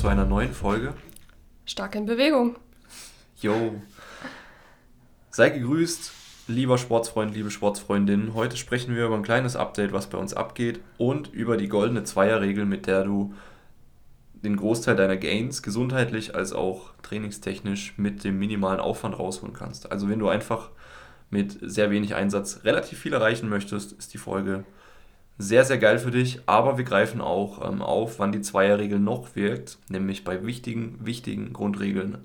zu einer neuen Folge. Stark in Bewegung. Yo. Sei gegrüßt, lieber Sportsfreund, liebe Sportsfreundin. Heute sprechen wir über ein kleines Update, was bei uns abgeht und über die goldene Zweierregel, mit der du den Großteil deiner Gains gesundheitlich als auch trainingstechnisch mit dem minimalen Aufwand rausholen kannst. Also wenn du einfach mit sehr wenig Einsatz relativ viel erreichen möchtest, ist die Folge sehr, sehr geil für dich. Aber wir greifen auch ähm, auf, wann die Zweierregel noch wirkt, nämlich bei wichtigen, wichtigen Grundregeln,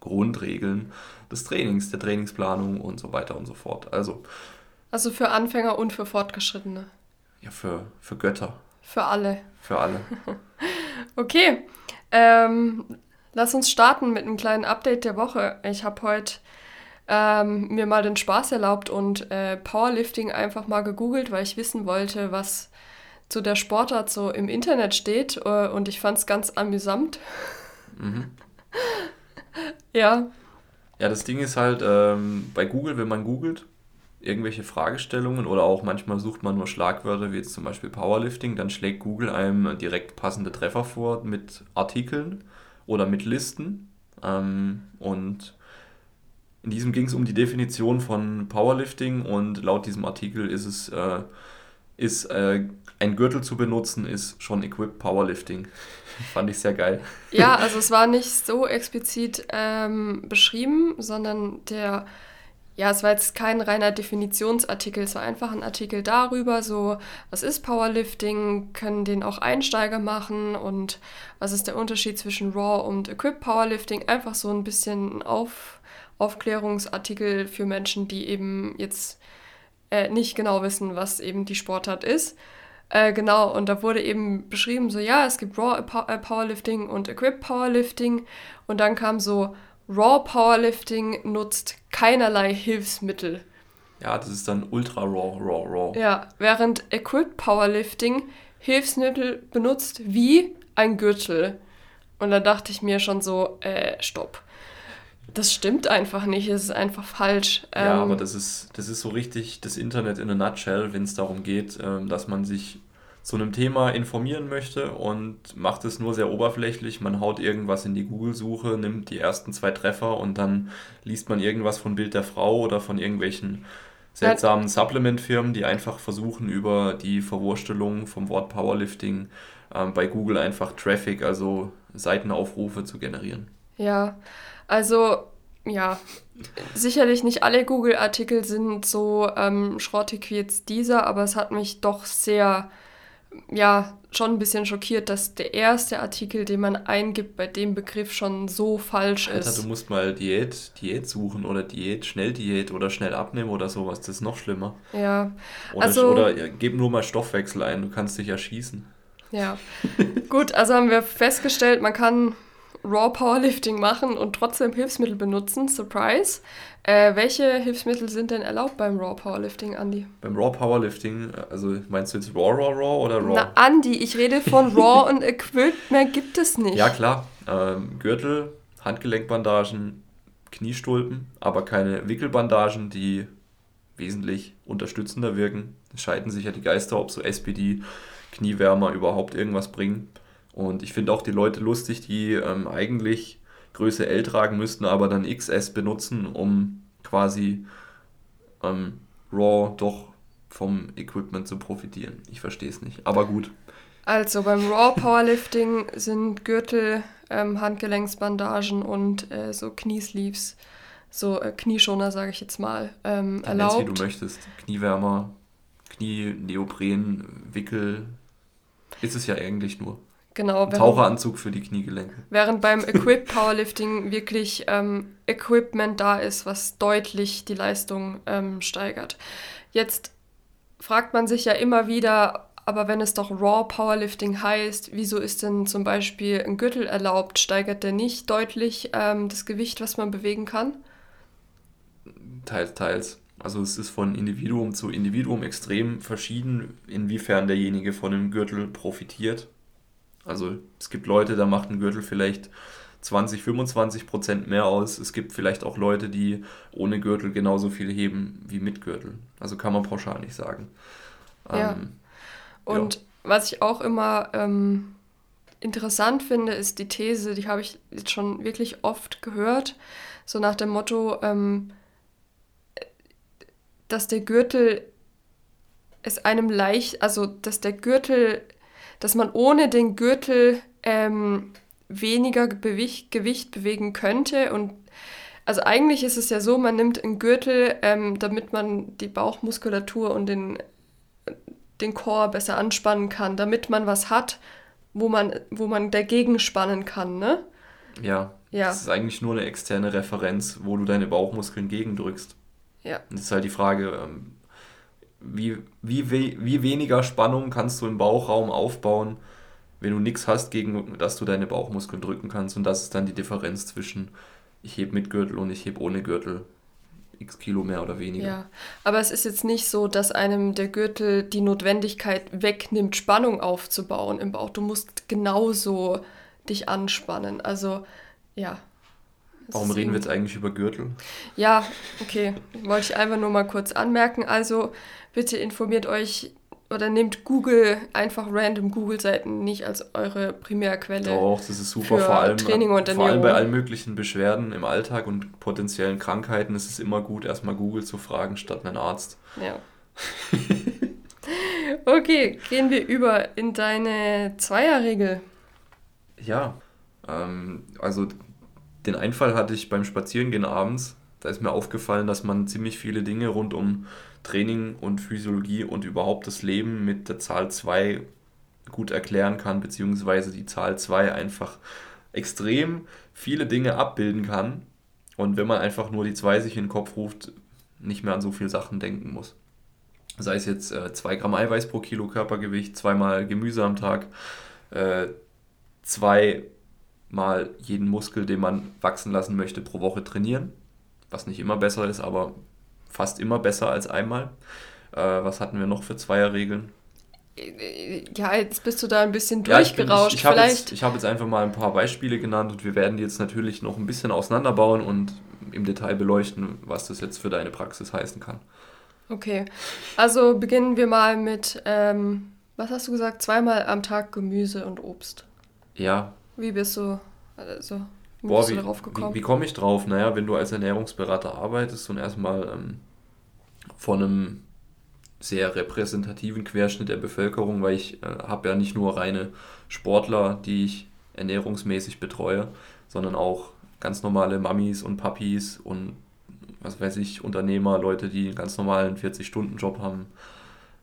Grundregeln des Trainings, der Trainingsplanung und so weiter und so fort. Also, also für Anfänger und für Fortgeschrittene. Ja, für, für Götter. Für alle. Für alle. okay. Ähm, lass uns starten mit einem kleinen Update der Woche. Ich habe heute ähm, mir mal den Spaß erlaubt und äh, Powerlifting einfach mal gegoogelt, weil ich wissen wollte, was zu der Sportart so im Internet steht. Äh, und ich fand es ganz amüsant. Mhm. ja. Ja, das Ding ist halt, ähm, bei Google, wenn man googelt, irgendwelche Fragestellungen oder auch manchmal sucht man nur Schlagwörter wie jetzt zum Beispiel Powerlifting, dann schlägt Google einem direkt passende Treffer vor mit Artikeln oder mit Listen. Ähm, und in diesem ging es um die Definition von Powerlifting und laut diesem Artikel ist es äh, ist äh, ein Gürtel zu benutzen, ist schon Equipped Powerlifting. Fand ich sehr geil. Ja, also es war nicht so explizit ähm, beschrieben, sondern der, ja, es war jetzt kein reiner Definitionsartikel, es war einfach ein Artikel darüber, so, was ist Powerlifting, können den auch Einsteiger machen und was ist der Unterschied zwischen Raw und Equipped Powerlifting, einfach so ein bisschen auf Aufklärungsartikel für Menschen, die eben jetzt äh, nicht genau wissen, was eben die Sportart ist. Äh, genau, und da wurde eben beschrieben, so ja, es gibt Raw Powerlifting und Equipped Powerlifting. Und dann kam so, Raw Powerlifting nutzt keinerlei Hilfsmittel. Ja, das ist dann Ultra Raw, Raw, Raw. Ja, während Equipped Powerlifting Hilfsmittel benutzt wie ein Gürtel. Und da dachte ich mir schon so, äh, stopp. Das stimmt einfach nicht, es ist einfach falsch. Ja, ähm, aber das ist, das ist so richtig das Internet in a nutshell, wenn es darum geht, ähm, dass man sich zu einem Thema informieren möchte und macht es nur sehr oberflächlich. Man haut irgendwas in die Google-Suche, nimmt die ersten zwei Treffer und dann liest man irgendwas von Bild der Frau oder von irgendwelchen seltsamen Supplement-Firmen, die einfach versuchen, über die Verwurstelung vom Wort Powerlifting ähm, bei Google einfach Traffic, also Seitenaufrufe zu generieren. Ja, also, ja, sicherlich nicht alle Google-Artikel sind so ähm, schrottig wie jetzt dieser, aber es hat mich doch sehr, ja, schon ein bisschen schockiert, dass der erste Artikel, den man eingibt, bei dem Begriff schon so falsch Alter, ist. du musst mal Diät, Diät suchen oder Diät, Schnelldiät oder schnell abnehmen oder sowas, das ist noch schlimmer. Ja. Oder, also, oder ja, gib nur mal Stoffwechsel ein, du kannst dich erschießen. Ja. Gut, also haben wir festgestellt, man kann Raw Powerlifting machen und trotzdem Hilfsmittel benutzen. Surprise. Äh, welche Hilfsmittel sind denn erlaubt beim Raw Powerlifting, Andy? Beim Raw Powerlifting, also meinst du jetzt Raw, Raw, Raw oder Raw? Na, Andy, ich rede von Raw und Equipped, mehr gibt es nicht. Ja, klar. Ähm, Gürtel, Handgelenkbandagen, Kniestulpen, aber keine Wickelbandagen, die wesentlich unterstützender wirken. Es scheiden sich ja die Geister, ob so SPD, Kniewärmer überhaupt irgendwas bringen. Und ich finde auch die Leute lustig, die ähm, eigentlich Größe L tragen müssten, aber dann XS benutzen, um quasi ähm, Raw doch vom Equipment zu profitieren. Ich verstehe es nicht, aber gut. Also beim Raw Powerlifting sind Gürtel, ähm, Handgelenksbandagen und äh, so Kniesleeves, so äh, Knieschoner, sage ich jetzt mal, ähm, erlaubt. Nenn's, wie du möchtest. Kniewärmer, Knie, Neopren, Wickel. Ist es ja eigentlich nur. Genau. Ein Taucheranzug für die Kniegelenke. Während beim Equip Powerlifting wirklich ähm, Equipment da ist, was deutlich die Leistung ähm, steigert. Jetzt fragt man sich ja immer wieder, aber wenn es doch Raw Powerlifting heißt, wieso ist denn zum Beispiel ein Gürtel erlaubt? Steigert der nicht deutlich ähm, das Gewicht, was man bewegen kann? Teils, teils. Also es ist von Individuum zu Individuum extrem verschieden, inwiefern derjenige von dem Gürtel profitiert. Also es gibt Leute, da macht ein Gürtel vielleicht 20, 25 Prozent mehr aus. Es gibt vielleicht auch Leute, die ohne Gürtel genauso viel heben wie mit Gürtel. Also kann man pauschal nicht sagen. Ja. Ähm, Und ja. was ich auch immer ähm, interessant finde, ist die These, die habe ich jetzt schon wirklich oft gehört, so nach dem Motto, ähm, dass der Gürtel es einem leicht, also dass der Gürtel, dass man ohne den Gürtel ähm, weniger Gewicht, Gewicht bewegen könnte und also eigentlich ist es ja so, man nimmt einen Gürtel, ähm, damit man die Bauchmuskulatur und den, den Chor besser anspannen kann, damit man was hat, wo man, wo man dagegen spannen kann, ne? Ja. ja. Das ist eigentlich nur eine externe Referenz, wo du deine Bauchmuskeln gegendrückst. Ja. Und das ist halt die Frage, ähm, wie, wie, wie weniger Spannung kannst du im Bauchraum aufbauen, wenn du nichts hast, gegen das du deine Bauchmuskeln drücken kannst. Und das ist dann die Differenz zwischen ich heb mit Gürtel und ich heb ohne Gürtel x Kilo mehr oder weniger. Ja, aber es ist jetzt nicht so, dass einem der Gürtel die Notwendigkeit wegnimmt, Spannung aufzubauen im Bauch. Du musst genauso dich anspannen. Also, ja. Warum reden wir jetzt eigentlich über Gürtel? Ja, okay. Wollte ich einfach nur mal kurz anmerken. Also, bitte informiert euch oder nehmt Google einfach random Google-Seiten nicht als eure Primärquelle. Doch, das ist super. vor allem, Training und vor allem bei allen möglichen Beschwerden im Alltag und potenziellen Krankheiten ist es immer gut, erstmal Google zu fragen statt einen Arzt. Ja. okay, gehen wir über in deine Zweierregel. Ja, ähm, also den Einfall hatte ich beim Spazierengehen abends. Da ist mir aufgefallen, dass man ziemlich viele Dinge rund um Training und Physiologie und überhaupt das Leben mit der Zahl 2 gut erklären kann, beziehungsweise die Zahl 2 einfach extrem viele Dinge abbilden kann und wenn man einfach nur die 2 sich in den Kopf ruft, nicht mehr an so viele Sachen denken muss. Sei es jetzt 2 äh, Gramm Eiweiß pro Kilo Körpergewicht, zweimal Gemüse am Tag, äh, zweimal jeden Muskel, den man wachsen lassen möchte, pro Woche trainieren, was nicht immer besser ist, aber fast immer besser als einmal. Äh, was hatten wir noch für Zweierregeln? Ja, jetzt bist du da ein bisschen durchgerauscht. Ja, ich, ich, ich habe jetzt, hab jetzt einfach mal ein paar Beispiele genannt und wir werden die jetzt natürlich noch ein bisschen auseinanderbauen und im Detail beleuchten, was das jetzt für deine Praxis heißen kann. Okay, also beginnen wir mal mit, ähm, was hast du gesagt, zweimal am Tag Gemüse und Obst. Ja. Wie bist du, also, wie Boah, gekommen? Wie, wie komme ich drauf? Naja, wenn du als Ernährungsberater arbeitest und erstmal ähm, von einem sehr repräsentativen Querschnitt der Bevölkerung, weil ich äh, habe ja nicht nur reine Sportler, die ich ernährungsmäßig betreue, sondern auch ganz normale Mamis und Papis und was weiß ich, Unternehmer, Leute, die einen ganz normalen 40-Stunden-Job haben,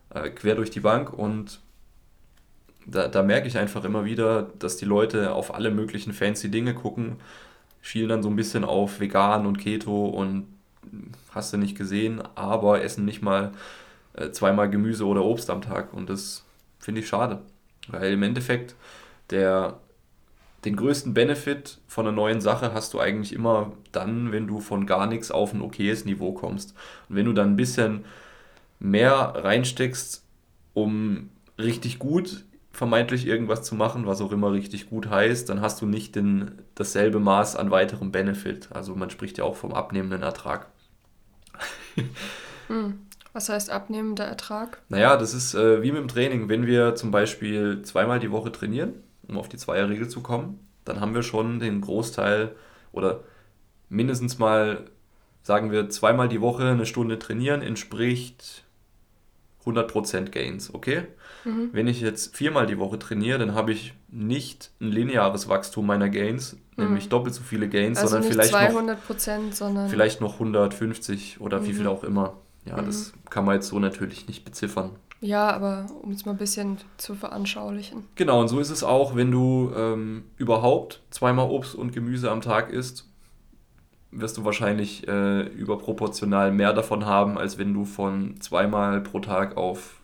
äh, quer durch die Bank und da, da merke ich einfach immer wieder, dass die Leute auf alle möglichen fancy Dinge gucken, schielen dann so ein bisschen auf vegan und Keto und hast du nicht gesehen, aber essen nicht mal äh, zweimal Gemüse oder Obst am Tag und das finde ich schade, weil im Endeffekt der den größten Benefit von einer neuen Sache hast du eigentlich immer dann, wenn du von gar nichts auf ein okayes Niveau kommst. Und wenn du dann ein bisschen mehr reinsteckst, um richtig gut vermeintlich irgendwas zu machen, was auch immer richtig gut heißt, dann hast du nicht den, dasselbe Maß an weiterem Benefit. Also man spricht ja auch vom abnehmenden Ertrag. hm. Was heißt abnehmender Ertrag? Naja, das ist äh, wie mit dem Training. Wenn wir zum Beispiel zweimal die Woche trainieren, um auf die Zweierregel zu kommen, dann haben wir schon den Großteil oder mindestens mal, sagen wir, zweimal die Woche eine Stunde trainieren, entspricht 100% Gains, okay? Mhm. Wenn ich jetzt viermal die Woche trainiere, dann habe ich nicht ein lineares Wachstum meiner Gains, mhm. nämlich doppelt so viele Gains, also sondern vielleicht 200 noch, sondern vielleicht noch 150 oder mhm. wie viel auch immer. Ja, das mhm. kann man jetzt so natürlich nicht beziffern. Ja, aber um es mal ein bisschen zu veranschaulichen. Genau, und so ist es auch, wenn du ähm, überhaupt zweimal Obst und Gemüse am Tag isst, wirst du wahrscheinlich äh, überproportional mehr davon haben, als wenn du von zweimal pro Tag auf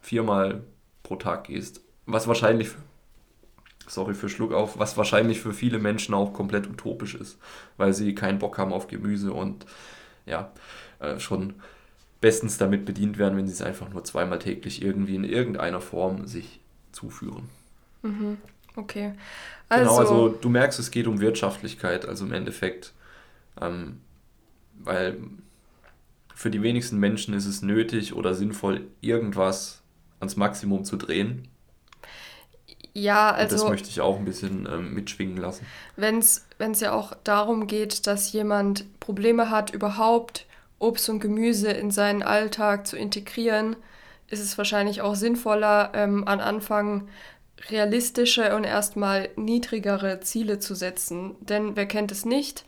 viermal pro Tag gehst. Was wahrscheinlich, sorry für Schluck auf, was wahrscheinlich für viele Menschen auch komplett utopisch ist, weil sie keinen Bock haben auf Gemüse und ja, äh, schon bestens damit bedient werden, wenn sie es einfach nur zweimal täglich irgendwie in irgendeiner Form sich zuführen. Mhm. Okay. Also, genau, also du merkst, es geht um Wirtschaftlichkeit, also im Endeffekt, ähm, weil für die wenigsten Menschen ist es nötig oder sinnvoll, irgendwas ans Maximum zu drehen. Ja, also. Und das also möchte ich auch ein bisschen ähm, mitschwingen lassen. Wenn es ja auch darum geht, dass jemand Probleme hat, überhaupt Obst und Gemüse in seinen Alltag zu integrieren, ist es wahrscheinlich auch sinnvoller, ähm, an Anfang realistische und erstmal niedrigere Ziele zu setzen. Denn wer kennt es nicht?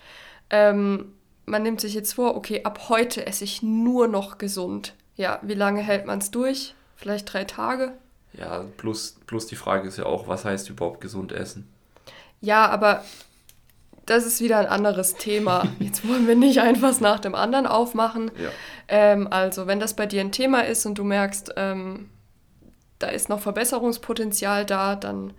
Ähm, man nimmt sich jetzt vor, okay, ab heute esse ich nur noch gesund. Ja, wie lange hält man es durch? Vielleicht drei Tage? Ja, plus, plus die Frage ist ja auch, was heißt überhaupt gesund essen? Ja, aber das ist wieder ein anderes Thema. Jetzt wollen wir nicht einfach nach dem anderen aufmachen. Ja. Ähm, also, wenn das bei dir ein Thema ist und du merkst, ähm, da ist noch Verbesserungspotenzial da, dann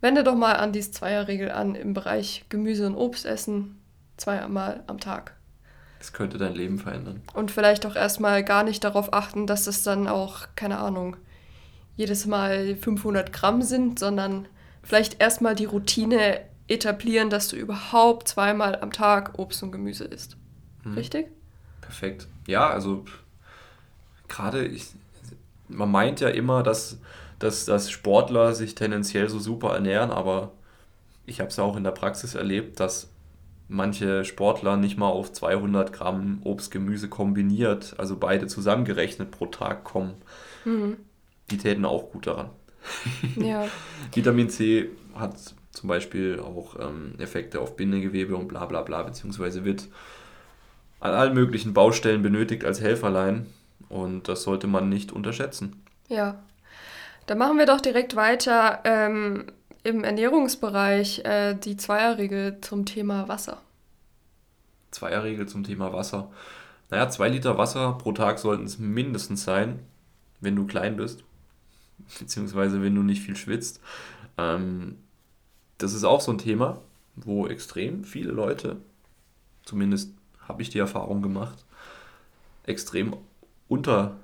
wende doch mal an die Zweierregel an im Bereich Gemüse und Obst essen, zweimal am Tag. Das könnte dein Leben verändern. Und vielleicht auch erstmal gar nicht darauf achten, dass es dann auch, keine Ahnung, jedes Mal 500 Gramm sind, sondern vielleicht erstmal die Routine etablieren, dass du überhaupt zweimal am Tag Obst und Gemüse isst. Hm. Richtig? Perfekt. Ja, also gerade, man meint ja immer, dass, dass, dass Sportler sich tendenziell so super ernähren, aber ich habe es ja auch in der Praxis erlebt, dass manche Sportler nicht mal auf 200 Gramm Obst, Gemüse kombiniert, also beide zusammengerechnet pro Tag kommen. Mhm. Die täten auch gut daran. Ja. Vitamin C hat zum Beispiel auch ähm, Effekte auf Bindegewebe und bla bla bla, beziehungsweise wird an allen möglichen Baustellen benötigt als Helferlein und das sollte man nicht unterschätzen. Ja, dann machen wir doch direkt weiter ähm, im Ernährungsbereich äh, die Zweierregel zum Thema Wasser. Zweierregel zum Thema Wasser. Naja, zwei Liter Wasser pro Tag sollten es mindestens sein, wenn du klein bist, beziehungsweise wenn du nicht viel schwitzt. Ähm, das ist auch so ein Thema, wo extrem viele Leute, zumindest habe ich die Erfahrung gemacht, extrem unter,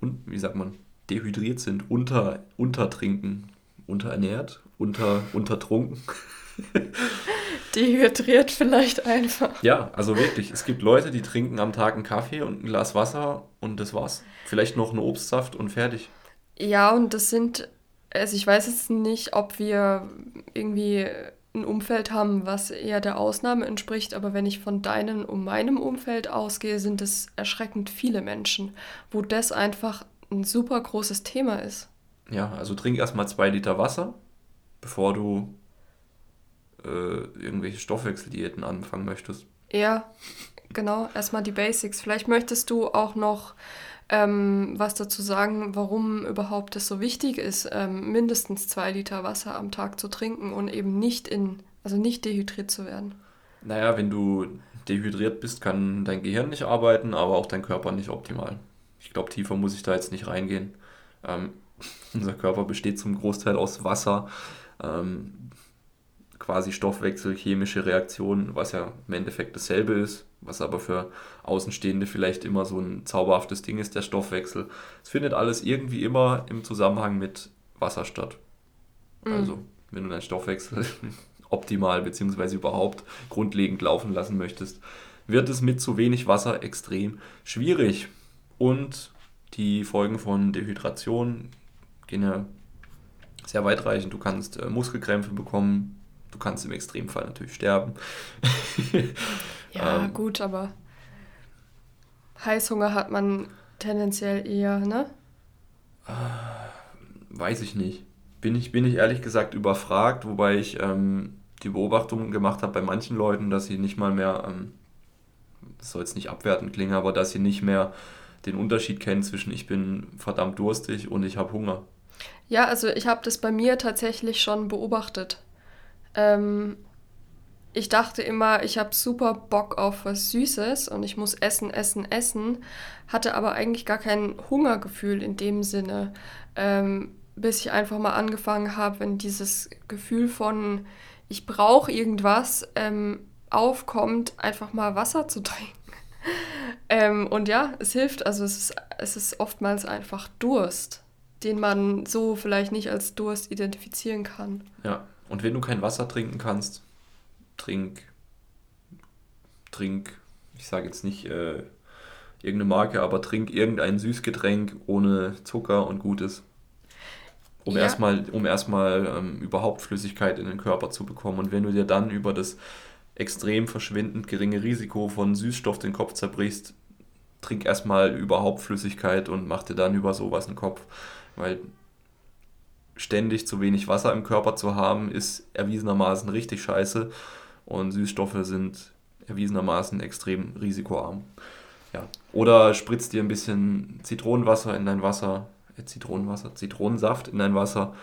un, wie sagt man, dehydriert sind, unter, untertrinken, unterernährt, unter, untertrunken. Dehydriert vielleicht einfach. Ja, also wirklich. Es gibt Leute, die trinken am Tag einen Kaffee und ein Glas Wasser und das war's. Vielleicht noch einen Obstsaft und fertig. Ja, und das sind also ich weiß jetzt nicht, ob wir irgendwie ein Umfeld haben, was eher der Ausnahme entspricht, aber wenn ich von deinem und meinem Umfeld ausgehe, sind es erschreckend viele Menschen, wo das einfach ein super großes Thema ist. Ja, also trink erstmal zwei Liter Wasser, bevor du äh, irgendwelche Stoffwechseldiäten anfangen möchtest. Ja, genau, erstmal die Basics. Vielleicht möchtest du auch noch ähm, was dazu sagen, warum überhaupt es so wichtig ist, ähm, mindestens zwei Liter Wasser am Tag zu trinken und eben nicht in, also nicht dehydriert zu werden. Naja, wenn du dehydriert bist, kann dein Gehirn nicht arbeiten, aber auch dein Körper nicht optimal. Ich glaube, tiefer muss ich da jetzt nicht reingehen. Ähm, unser Körper besteht zum Großteil aus Wasser. Ähm, quasi Stoffwechsel, chemische Reaktionen, was ja im Endeffekt dasselbe ist, was aber für Außenstehende vielleicht immer so ein zauberhaftes Ding ist, der Stoffwechsel. Es findet alles irgendwie immer im Zusammenhang mit Wasser statt. Mhm. Also, wenn du deinen Stoffwechsel optimal bzw. überhaupt grundlegend laufen lassen möchtest, wird es mit zu wenig Wasser extrem schwierig. Und die Folgen von Dehydration gehen ja sehr weitreichend. Du kannst äh, Muskelkrämpfe bekommen, Du kannst im Extremfall natürlich sterben. ja, ähm, gut, aber Heißhunger hat man tendenziell eher, ne? Weiß ich nicht. Bin ich, bin ich ehrlich gesagt überfragt, wobei ich ähm, die Beobachtung gemacht habe bei manchen Leuten, dass sie nicht mal mehr, ähm, das soll jetzt nicht abwertend klingen, aber dass sie nicht mehr den Unterschied kennen zwischen ich bin verdammt durstig und ich habe Hunger. Ja, also ich habe das bei mir tatsächlich schon beobachtet. Ähm, ich dachte immer, ich habe super Bock auf was Süßes und ich muss essen, essen, essen, hatte aber eigentlich gar kein Hungergefühl in dem Sinne, ähm, bis ich einfach mal angefangen habe, wenn dieses Gefühl von ich brauche irgendwas ähm, aufkommt, einfach mal Wasser zu trinken. ähm, und ja, es hilft, also es ist, es ist oftmals einfach Durst, den man so vielleicht nicht als Durst identifizieren kann. Ja, und wenn du kein Wasser trinken kannst, trink, trink, ich sage jetzt nicht äh, irgendeine Marke, aber trink irgendein Süßgetränk ohne Zucker und Gutes. um ja. erstmal, um erstmal ähm, überhaupt Flüssigkeit in den Körper zu bekommen. Und wenn du dir dann über das extrem verschwindend geringe Risiko von Süßstoff den Kopf zerbrichst, trink erstmal überhaupt Flüssigkeit und mach dir dann über sowas einen Kopf. Weil ständig zu wenig Wasser im Körper zu haben, ist erwiesenermaßen richtig scheiße. Und Süßstoffe sind erwiesenermaßen extrem risikoarm. Ja. Oder spritzt dir ein bisschen Zitronenwasser in dein Wasser, äh, Zitronenwasser, Zitronensaft in dein Wasser,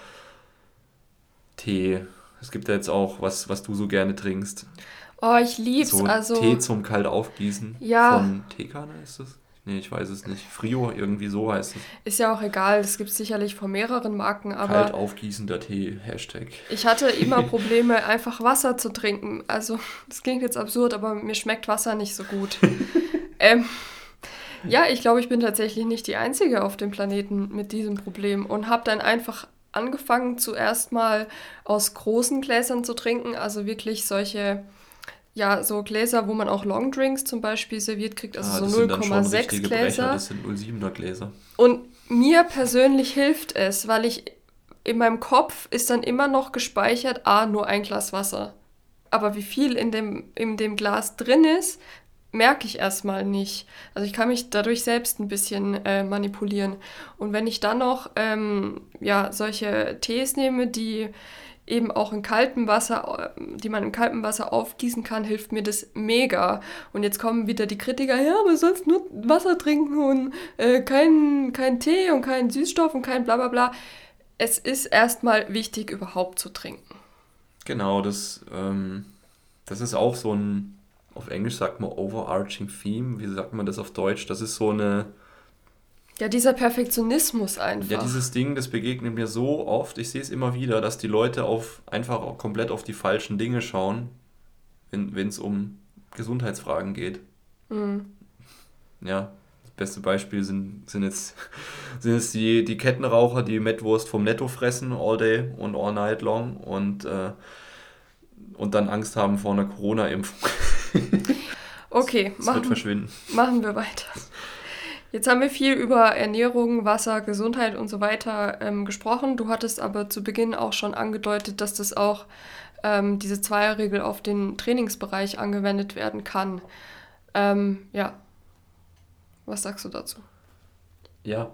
Tee. Es gibt ja jetzt auch was, was du so gerne trinkst. Oh, ich lieb's. So also, Tee zum kalt aufgießen. Ja. Von Teekanne ist das? Nee, ich weiß es nicht. Frio, irgendwie so heißt es. Ist ja auch egal, es gibt sicherlich von mehreren Marken, aber. Kalt aufgießender Tee, Hashtag. Ich hatte immer Probleme, einfach Wasser zu trinken. Also, das klingt jetzt absurd, aber mir schmeckt Wasser nicht so gut. ähm, ja, ich glaube, ich bin tatsächlich nicht die Einzige auf dem Planeten mit diesem Problem und habe dann einfach angefangen, zuerst mal aus großen Gläsern zu trinken, also wirklich solche ja, so Gläser, wo man auch Longdrinks zum Beispiel serviert kriegt, also ah, so 0,6 Gläser. das sind 0,7er Gläser. Und mir persönlich hilft es, weil ich in meinem Kopf ist dann immer noch gespeichert, ah, nur ein Glas Wasser. Aber wie viel in dem, in dem Glas drin ist, merke ich erstmal nicht. Also ich kann mich dadurch selbst ein bisschen äh, manipulieren. Und wenn ich dann noch ähm, ja, solche Tees nehme, die eben auch in kaltem Wasser, die man in kaltem Wasser aufgießen kann, hilft mir das mega. Und jetzt kommen wieder die Kritiker, ja, aber sonst nur Wasser trinken und äh, kein, kein Tee und kein Süßstoff und kein bla bla bla. Es ist erstmal wichtig, überhaupt zu trinken. Genau, das, ähm, das ist auch so ein, auf Englisch sagt man overarching theme, wie sagt man das auf Deutsch? Das ist so eine ja, dieser Perfektionismus einfach. Ja, dieses Ding, das begegnet mir so oft. Ich sehe es immer wieder, dass die Leute auf einfach komplett auf die falschen Dinge schauen, wenn es um Gesundheitsfragen geht. Mhm. Ja, das beste Beispiel sind, sind jetzt, sind jetzt die, die Kettenraucher, die Mettwurst vom Netto fressen, all day und all night long und, äh, und dann Angst haben vor einer Corona-Impfung. okay, das machen, wird verschwinden. machen wir weiter. Jetzt haben wir viel über Ernährung, Wasser, Gesundheit und so weiter ähm, gesprochen. Du hattest aber zu Beginn auch schon angedeutet, dass das auch ähm, diese Zweierregel auf den Trainingsbereich angewendet werden kann. Ähm, ja, was sagst du dazu? Ja,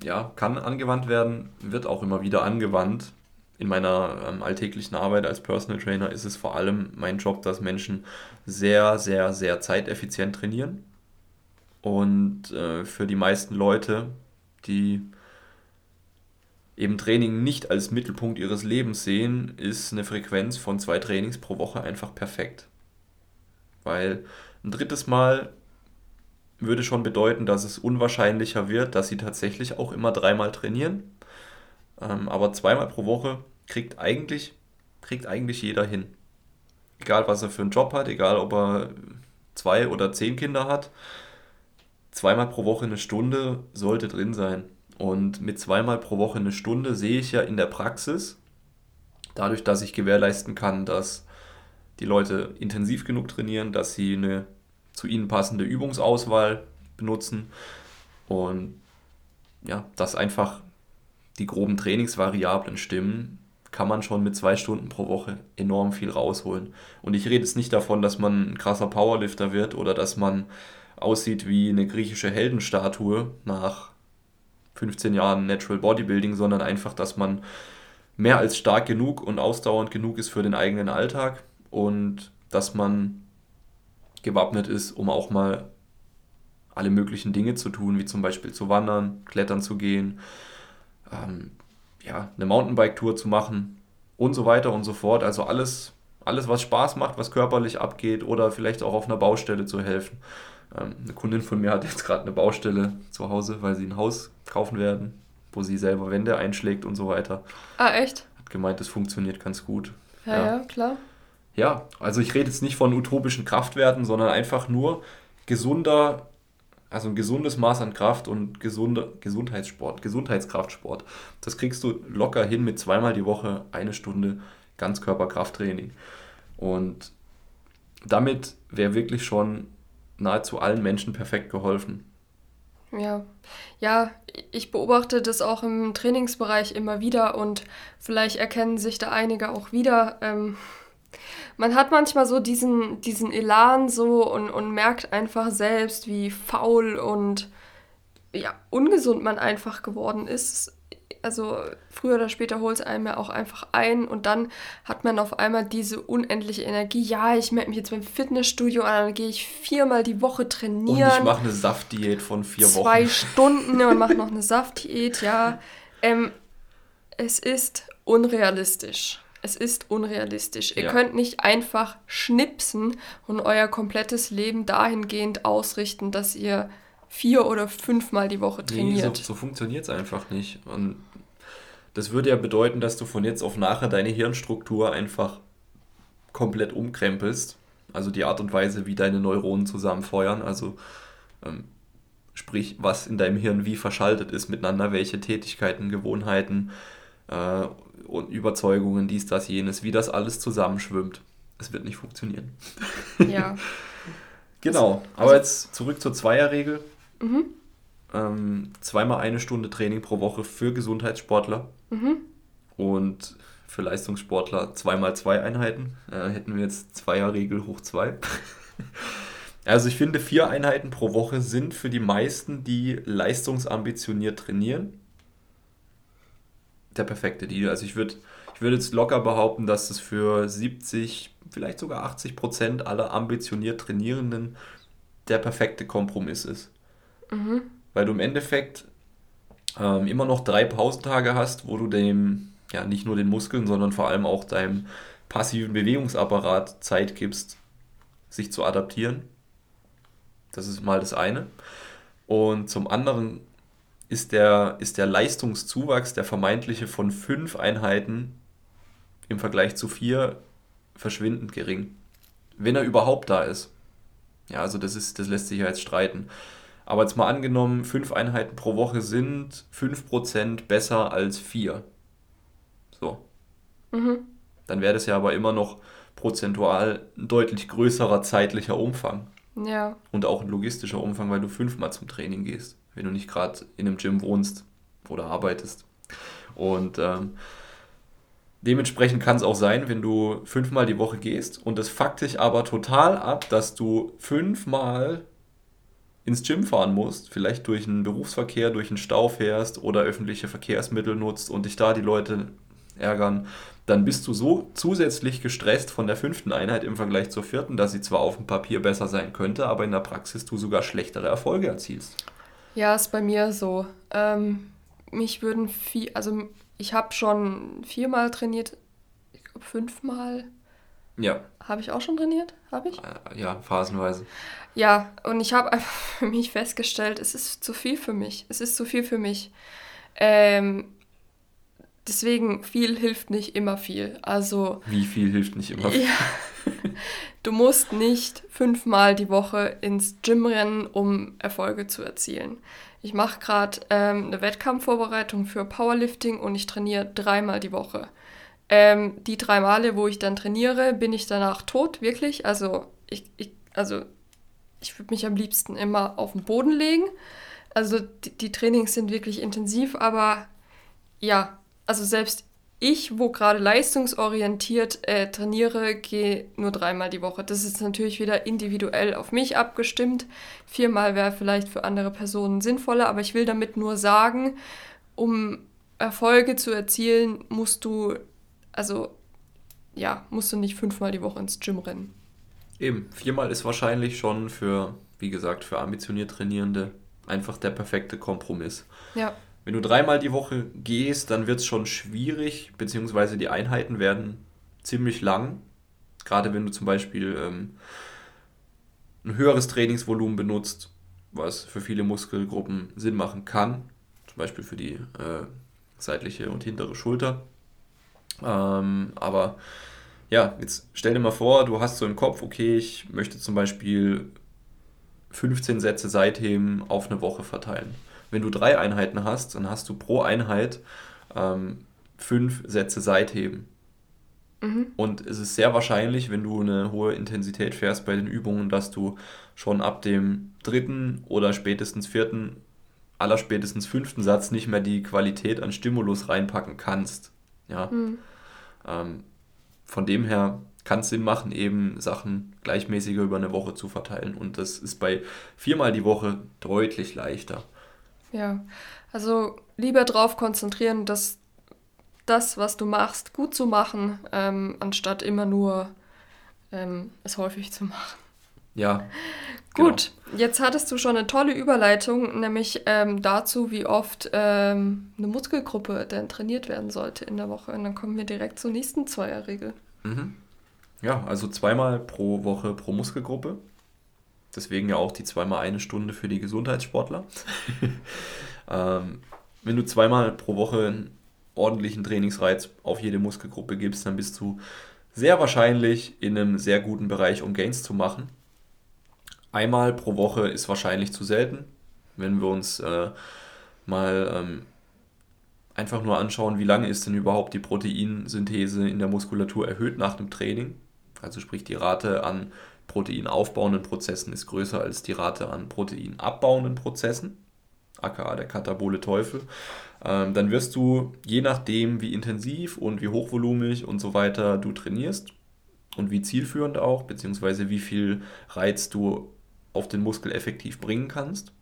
ja, kann angewandt werden, wird auch immer wieder angewandt. In meiner ähm, alltäglichen Arbeit als Personal Trainer ist es vor allem mein Job, dass Menschen sehr, sehr, sehr zeiteffizient trainieren und äh, für die meisten Leute, die eben Training nicht als Mittelpunkt ihres Lebens sehen, ist eine Frequenz von zwei Trainings pro Woche einfach perfekt. Weil ein drittes Mal würde schon bedeuten, dass es unwahrscheinlicher wird, dass sie tatsächlich auch immer dreimal trainieren. Ähm, aber zweimal pro Woche kriegt eigentlich, kriegt eigentlich jeder hin. Egal was er für einen Job hat, egal ob er zwei oder zehn Kinder hat zweimal pro Woche eine Stunde sollte drin sein. Und mit zweimal pro Woche eine Stunde sehe ich ja in der Praxis, dadurch, dass ich gewährleisten kann, dass die Leute intensiv genug trainieren, dass sie eine zu ihnen passende Übungsauswahl benutzen und ja, dass einfach die groben Trainingsvariablen stimmen, kann man schon mit zwei Stunden pro Woche enorm viel rausholen. Und ich rede jetzt nicht davon, dass man ein krasser Powerlifter wird oder dass man aussieht wie eine griechische Heldenstatue nach 15 Jahren Natural Bodybuilding, sondern einfach, dass man mehr als stark genug und ausdauernd genug ist für den eigenen Alltag und dass man gewappnet ist, um auch mal alle möglichen Dinge zu tun, wie zum Beispiel zu wandern, klettern zu gehen, ähm, ja, eine Mountainbike-Tour zu machen und so weiter und so fort. Also alles, alles, was Spaß macht, was körperlich abgeht oder vielleicht auch auf einer Baustelle zu helfen. Ähm, eine Kundin von mir hat jetzt gerade eine Baustelle zu Hause, weil sie ein Haus kaufen werden, wo sie selber Wände einschlägt und so weiter. Ah, echt? Hat gemeint, das funktioniert ganz gut. Ja, ja, ja klar. Ja, also ich rede jetzt nicht von utopischen Kraftwerten, sondern einfach nur gesunder, also ein gesundes Maß an Kraft und gesunder Gesundheitssport, Gesundheitskraftsport. Das kriegst du locker hin mit zweimal die Woche eine Stunde Ganzkörperkrafttraining. Und damit wäre wirklich schon nahezu allen Menschen perfekt geholfen. Ja, ja, ich beobachte das auch im Trainingsbereich immer wieder und vielleicht erkennen sich da einige auch wieder. Ähm, man hat manchmal so diesen, diesen Elan so und, und merkt einfach selbst, wie faul und ja, ungesund man einfach geworden ist also früher oder später holt es einem ja auch einfach ein und dann hat man auf einmal diese unendliche Energie. Ja, ich melde mich jetzt beim Fitnessstudio an, dann gehe ich viermal die Woche trainieren. Und ich mache eine Saftdiät von vier zwei Wochen. Zwei Stunden und mache noch eine Saftdiät, ja. Ähm, es ist unrealistisch. Es ist unrealistisch. Ihr ja. könnt nicht einfach schnipsen und euer komplettes Leben dahingehend ausrichten, dass ihr vier oder fünfmal die Woche trainiert. Nee, so, so funktioniert es einfach nicht. Und das würde ja bedeuten, dass du von jetzt auf nachher deine Hirnstruktur einfach komplett umkrempelst. Also die Art und Weise, wie deine Neuronen zusammenfeuern. Also ähm, sprich, was in deinem Hirn wie verschaltet ist miteinander, welche Tätigkeiten, Gewohnheiten äh, und Überzeugungen, dies, das, jenes, wie das alles zusammenschwimmt. Es wird nicht funktionieren. Ja. genau. Also, Aber jetzt zurück zur Zweierregel. Mhm. Ähm, zweimal eine Stunde Training pro Woche für Gesundheitssportler. Mhm. Und für Leistungssportler zweimal zwei Einheiten. Äh, hätten wir jetzt Zweierregel hoch zwei. also ich finde, vier Einheiten pro Woche sind für die meisten, die leistungsambitioniert trainieren, der perfekte Deal. Also ich würde ich würd jetzt locker behaupten, dass es für 70, vielleicht sogar 80 Prozent aller ambitioniert Trainierenden der perfekte Kompromiss ist. Mhm. Weil du im Endeffekt ähm, immer noch drei Pausentage hast, wo du dem, ja, nicht nur den Muskeln, sondern vor allem auch deinem passiven Bewegungsapparat Zeit gibst, sich zu adaptieren. Das ist mal das eine. Und zum anderen ist der, ist der Leistungszuwachs, der vermeintliche von fünf Einheiten im Vergleich zu vier verschwindend gering. Wenn er überhaupt da ist. Ja, also das, ist, das lässt sich ja jetzt streiten. Aber jetzt mal angenommen, fünf Einheiten pro Woche sind 5% besser als vier. So. Mhm. Dann wäre das ja aber immer noch prozentual ein deutlich größerer zeitlicher Umfang. Ja. Und auch ein logistischer Umfang, weil du fünfmal zum Training gehst, wenn du nicht gerade in einem Gym wohnst oder arbeitest. Und ähm, dementsprechend kann es auch sein, wenn du fünfmal die Woche gehst und es fuckt dich aber total ab, dass du fünfmal ins Gym fahren musst, vielleicht durch einen Berufsverkehr, durch einen Stau fährst oder öffentliche Verkehrsmittel nutzt und dich da die Leute ärgern, dann bist du so zusätzlich gestresst von der fünften Einheit im Vergleich zur vierten, dass sie zwar auf dem Papier besser sein könnte, aber in der Praxis du sogar schlechtere Erfolge erzielst. Ja, ist bei mir so. Ähm, mich würden viel, also ich habe schon viermal trainiert, ich glaube fünfmal. Ja. Habe ich auch schon trainiert? Habe ich? Äh, ja, phasenweise. Ja, und ich habe einfach für mich festgestellt, es ist zu viel für mich. Es ist zu viel für mich. Ähm, deswegen, viel hilft nicht immer viel. Also. Wie viel hilft nicht immer viel? Ja, du musst nicht fünfmal die Woche ins Gym rennen, um Erfolge zu erzielen. Ich mache gerade ähm, eine Wettkampfvorbereitung für Powerlifting und ich trainiere dreimal die Woche. Ähm, die drei Male, wo ich dann trainiere, bin ich danach tot, wirklich. Also ich, ich also ich würde mich am liebsten immer auf den Boden legen. Also die, die Trainings sind wirklich intensiv, aber ja, also selbst ich, wo gerade leistungsorientiert äh, trainiere, gehe nur dreimal die Woche. Das ist natürlich wieder individuell auf mich abgestimmt. Viermal wäre vielleicht für andere Personen sinnvoller, aber ich will damit nur sagen, um Erfolge zu erzielen, musst du, also ja, musst du nicht fünfmal die Woche ins Gym rennen. Eben, viermal ist wahrscheinlich schon für, wie gesagt, für ambitioniert Trainierende einfach der perfekte Kompromiss. Ja. Wenn du dreimal die Woche gehst, dann wird es schon schwierig, beziehungsweise die Einheiten werden ziemlich lang. Gerade wenn du zum Beispiel ähm, ein höheres Trainingsvolumen benutzt, was für viele Muskelgruppen Sinn machen kann, zum Beispiel für die äh, seitliche und hintere Schulter. Ähm, aber ja, jetzt stell dir mal vor, du hast so im Kopf, okay, ich möchte zum Beispiel 15 Sätze Seitheben auf eine Woche verteilen. Wenn du drei Einheiten hast, dann hast du pro Einheit ähm, fünf Sätze Seitheben. Mhm. Und es ist sehr wahrscheinlich, wenn du eine hohe Intensität fährst bei den Übungen, dass du schon ab dem dritten oder spätestens vierten allerspätestens fünften Satz nicht mehr die Qualität an Stimulus reinpacken kannst. Ja. Mhm. Ähm, von dem her kann es Sinn machen, eben Sachen gleichmäßiger über eine Woche zu verteilen. Und das ist bei viermal die Woche deutlich leichter. Ja, also lieber darauf konzentrieren, dass das, was du machst, gut zu machen, ähm, anstatt immer nur ähm, es häufig zu machen. Ja. Gut, genau. jetzt hattest du schon eine tolle Überleitung, nämlich ähm, dazu, wie oft ähm, eine Muskelgruppe denn trainiert werden sollte in der Woche. Und dann kommen wir direkt zur nächsten Zweierregel. Mhm. Ja, also zweimal pro Woche pro Muskelgruppe. Deswegen ja auch die zweimal eine Stunde für die Gesundheitssportler. ähm, wenn du zweimal pro Woche einen ordentlichen Trainingsreiz auf jede Muskelgruppe gibst, dann bist du sehr wahrscheinlich in einem sehr guten Bereich, um Gains zu machen. Einmal pro Woche ist wahrscheinlich zu selten. Wenn wir uns äh, mal ähm, einfach nur anschauen, wie lange ist denn überhaupt die Proteinsynthese in der Muskulatur erhöht nach dem Training. Also sprich die Rate an proteinaufbauenden Prozessen ist größer als die Rate an proteinabbauenden Prozessen, aka der katabole Teufel. Ähm, dann wirst du, je nachdem wie intensiv und wie hochvolumig und so weiter du trainierst und wie zielführend auch, beziehungsweise wie viel Reiz du auf den Muskel effektiv bringen kannst,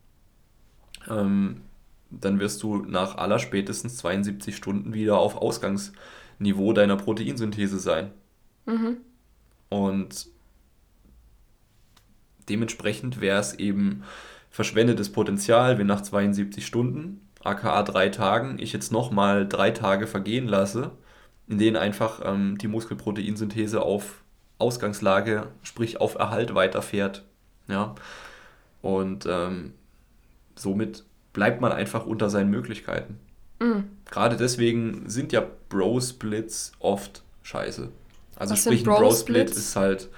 ähm, dann wirst du nach aller spätestens 72 Stunden wieder auf Ausgangsniveau deiner Proteinsynthese sein. Mhm. Und dementsprechend wäre es eben verschwendetes Potenzial, wenn nach 72 Stunden, aka drei Tagen, ich jetzt nochmal drei Tage vergehen lasse, in denen einfach ähm, die Muskelproteinsynthese auf Ausgangslage, sprich auf Erhalt weiterfährt. Ja? Und ähm, somit bleibt man einfach unter seinen Möglichkeiten. Mhm. Gerade deswegen sind ja Bro-Splits oft scheiße. Also Was sprich, ein Bro-Split ist halt,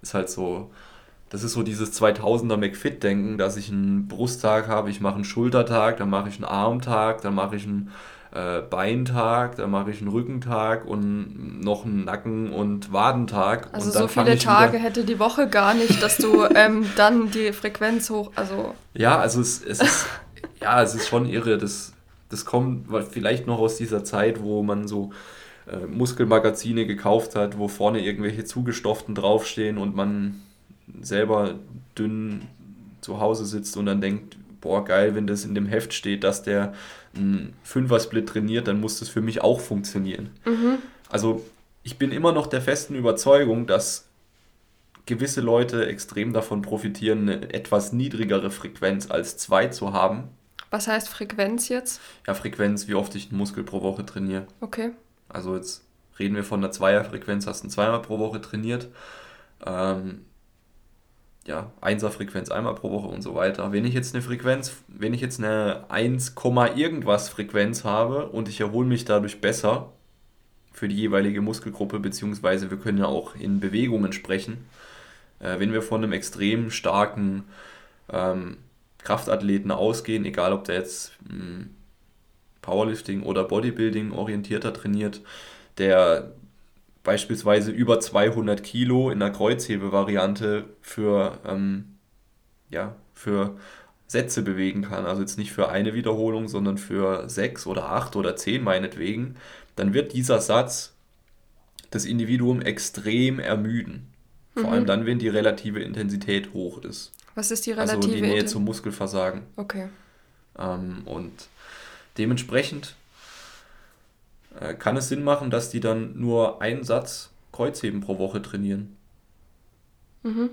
ist halt so, das ist so dieses 2000er McFit-Denken, dass ich einen Brusttag habe, ich mache einen Schultertag, dann mache ich einen Armtag, dann mache ich einen äh, Beintag, dann mache ich einen Rückentag und noch einen Nacken- und Wadentag. Also und so viele Tage hätte die Woche gar nicht, dass du ähm, dann die Frequenz hoch, also... Ja, also es, es ist, ja, es ist schon irre, das, das kommt vielleicht noch aus dieser Zeit, wo man so äh, Muskelmagazine gekauft hat, wo vorne irgendwelche zugestofften draufstehen und man selber dünn zu Hause sitzt und dann denkt, boah, geil, wenn das in dem Heft steht, dass der einen Fünfer-Split trainiert, dann muss das für mich auch funktionieren. Mhm. Also ich bin immer noch der festen Überzeugung, dass gewisse Leute extrem davon profitieren, eine etwas niedrigere Frequenz als zwei zu haben. Was heißt Frequenz jetzt? Ja, Frequenz, wie oft ich einen Muskel pro Woche trainiere. Okay. Also jetzt reden wir von einer Zweierfrequenz, hast du zweimal pro Woche trainiert. Ähm, ja, Einserfrequenz einmal pro Woche und so weiter. Wenn ich jetzt eine Frequenz, wenn ich jetzt eine 1, irgendwas Frequenz habe und ich erhole mich dadurch besser für die jeweilige Muskelgruppe, beziehungsweise wir können ja auch in Bewegungen sprechen, äh, wenn wir von einem extrem starken ähm, Kraftathleten ausgehen, egal ob der jetzt mh, hm, Powerlifting oder Bodybuilding orientierter trainiert, der beispielsweise über 200 Kilo in der Kreuzhebevariante für, ähm, ja, für Sätze bewegen kann, also jetzt nicht für eine Wiederholung, sondern für sechs oder acht oder zehn meinetwegen, dann wird dieser Satz das Individuum extrem ermüden. Vor mhm. allem dann, wenn die relative Intensität hoch ist. Was ist die relative Also die Nähe Inten zum Muskelversagen. Okay. Ähm, und dementsprechend äh, kann es Sinn machen, dass die dann nur einen Satz Kreuzheben pro Woche trainieren. Mhm.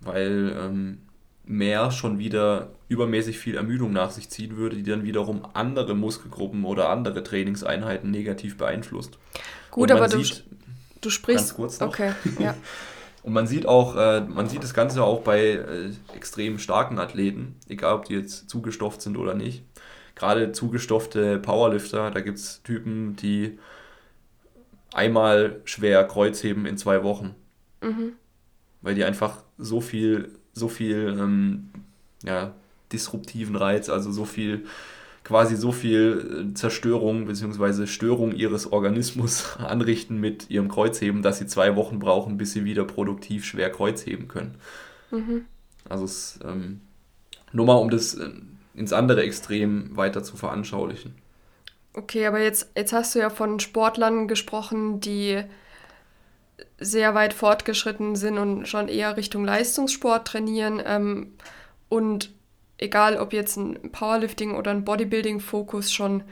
Weil ähm, mehr schon wieder übermäßig viel Ermüdung nach sich ziehen würde, die dann wiederum andere Muskelgruppen oder andere Trainingseinheiten negativ beeinflusst. Gut, aber du, du sprichst. Ganz kurz noch. Okay, ja. Und man sieht auch, äh, man sieht das Ganze auch bei äh, extrem starken Athleten, egal ob die jetzt zugestofft sind oder nicht gerade zugestoffte Powerlifter, da gibt es Typen, die einmal schwer Kreuzheben in zwei Wochen. Mhm. Weil die einfach so viel, so viel ähm, ja, disruptiven Reiz, also so viel, quasi so viel äh, Zerstörung bzw. Störung ihres Organismus anrichten mit ihrem Kreuzheben, dass sie zwei Wochen brauchen, bis sie wieder produktiv schwer Kreuzheben können. Mhm. Also es, ähm, nur mal um das, äh, ins andere Extrem weiter zu veranschaulichen. Okay, aber jetzt, jetzt hast du ja von Sportlern gesprochen, die sehr weit fortgeschritten sind und schon eher Richtung Leistungssport trainieren. Ähm, und egal ob jetzt ein Powerlifting oder ein Bodybuilding-Fokus schon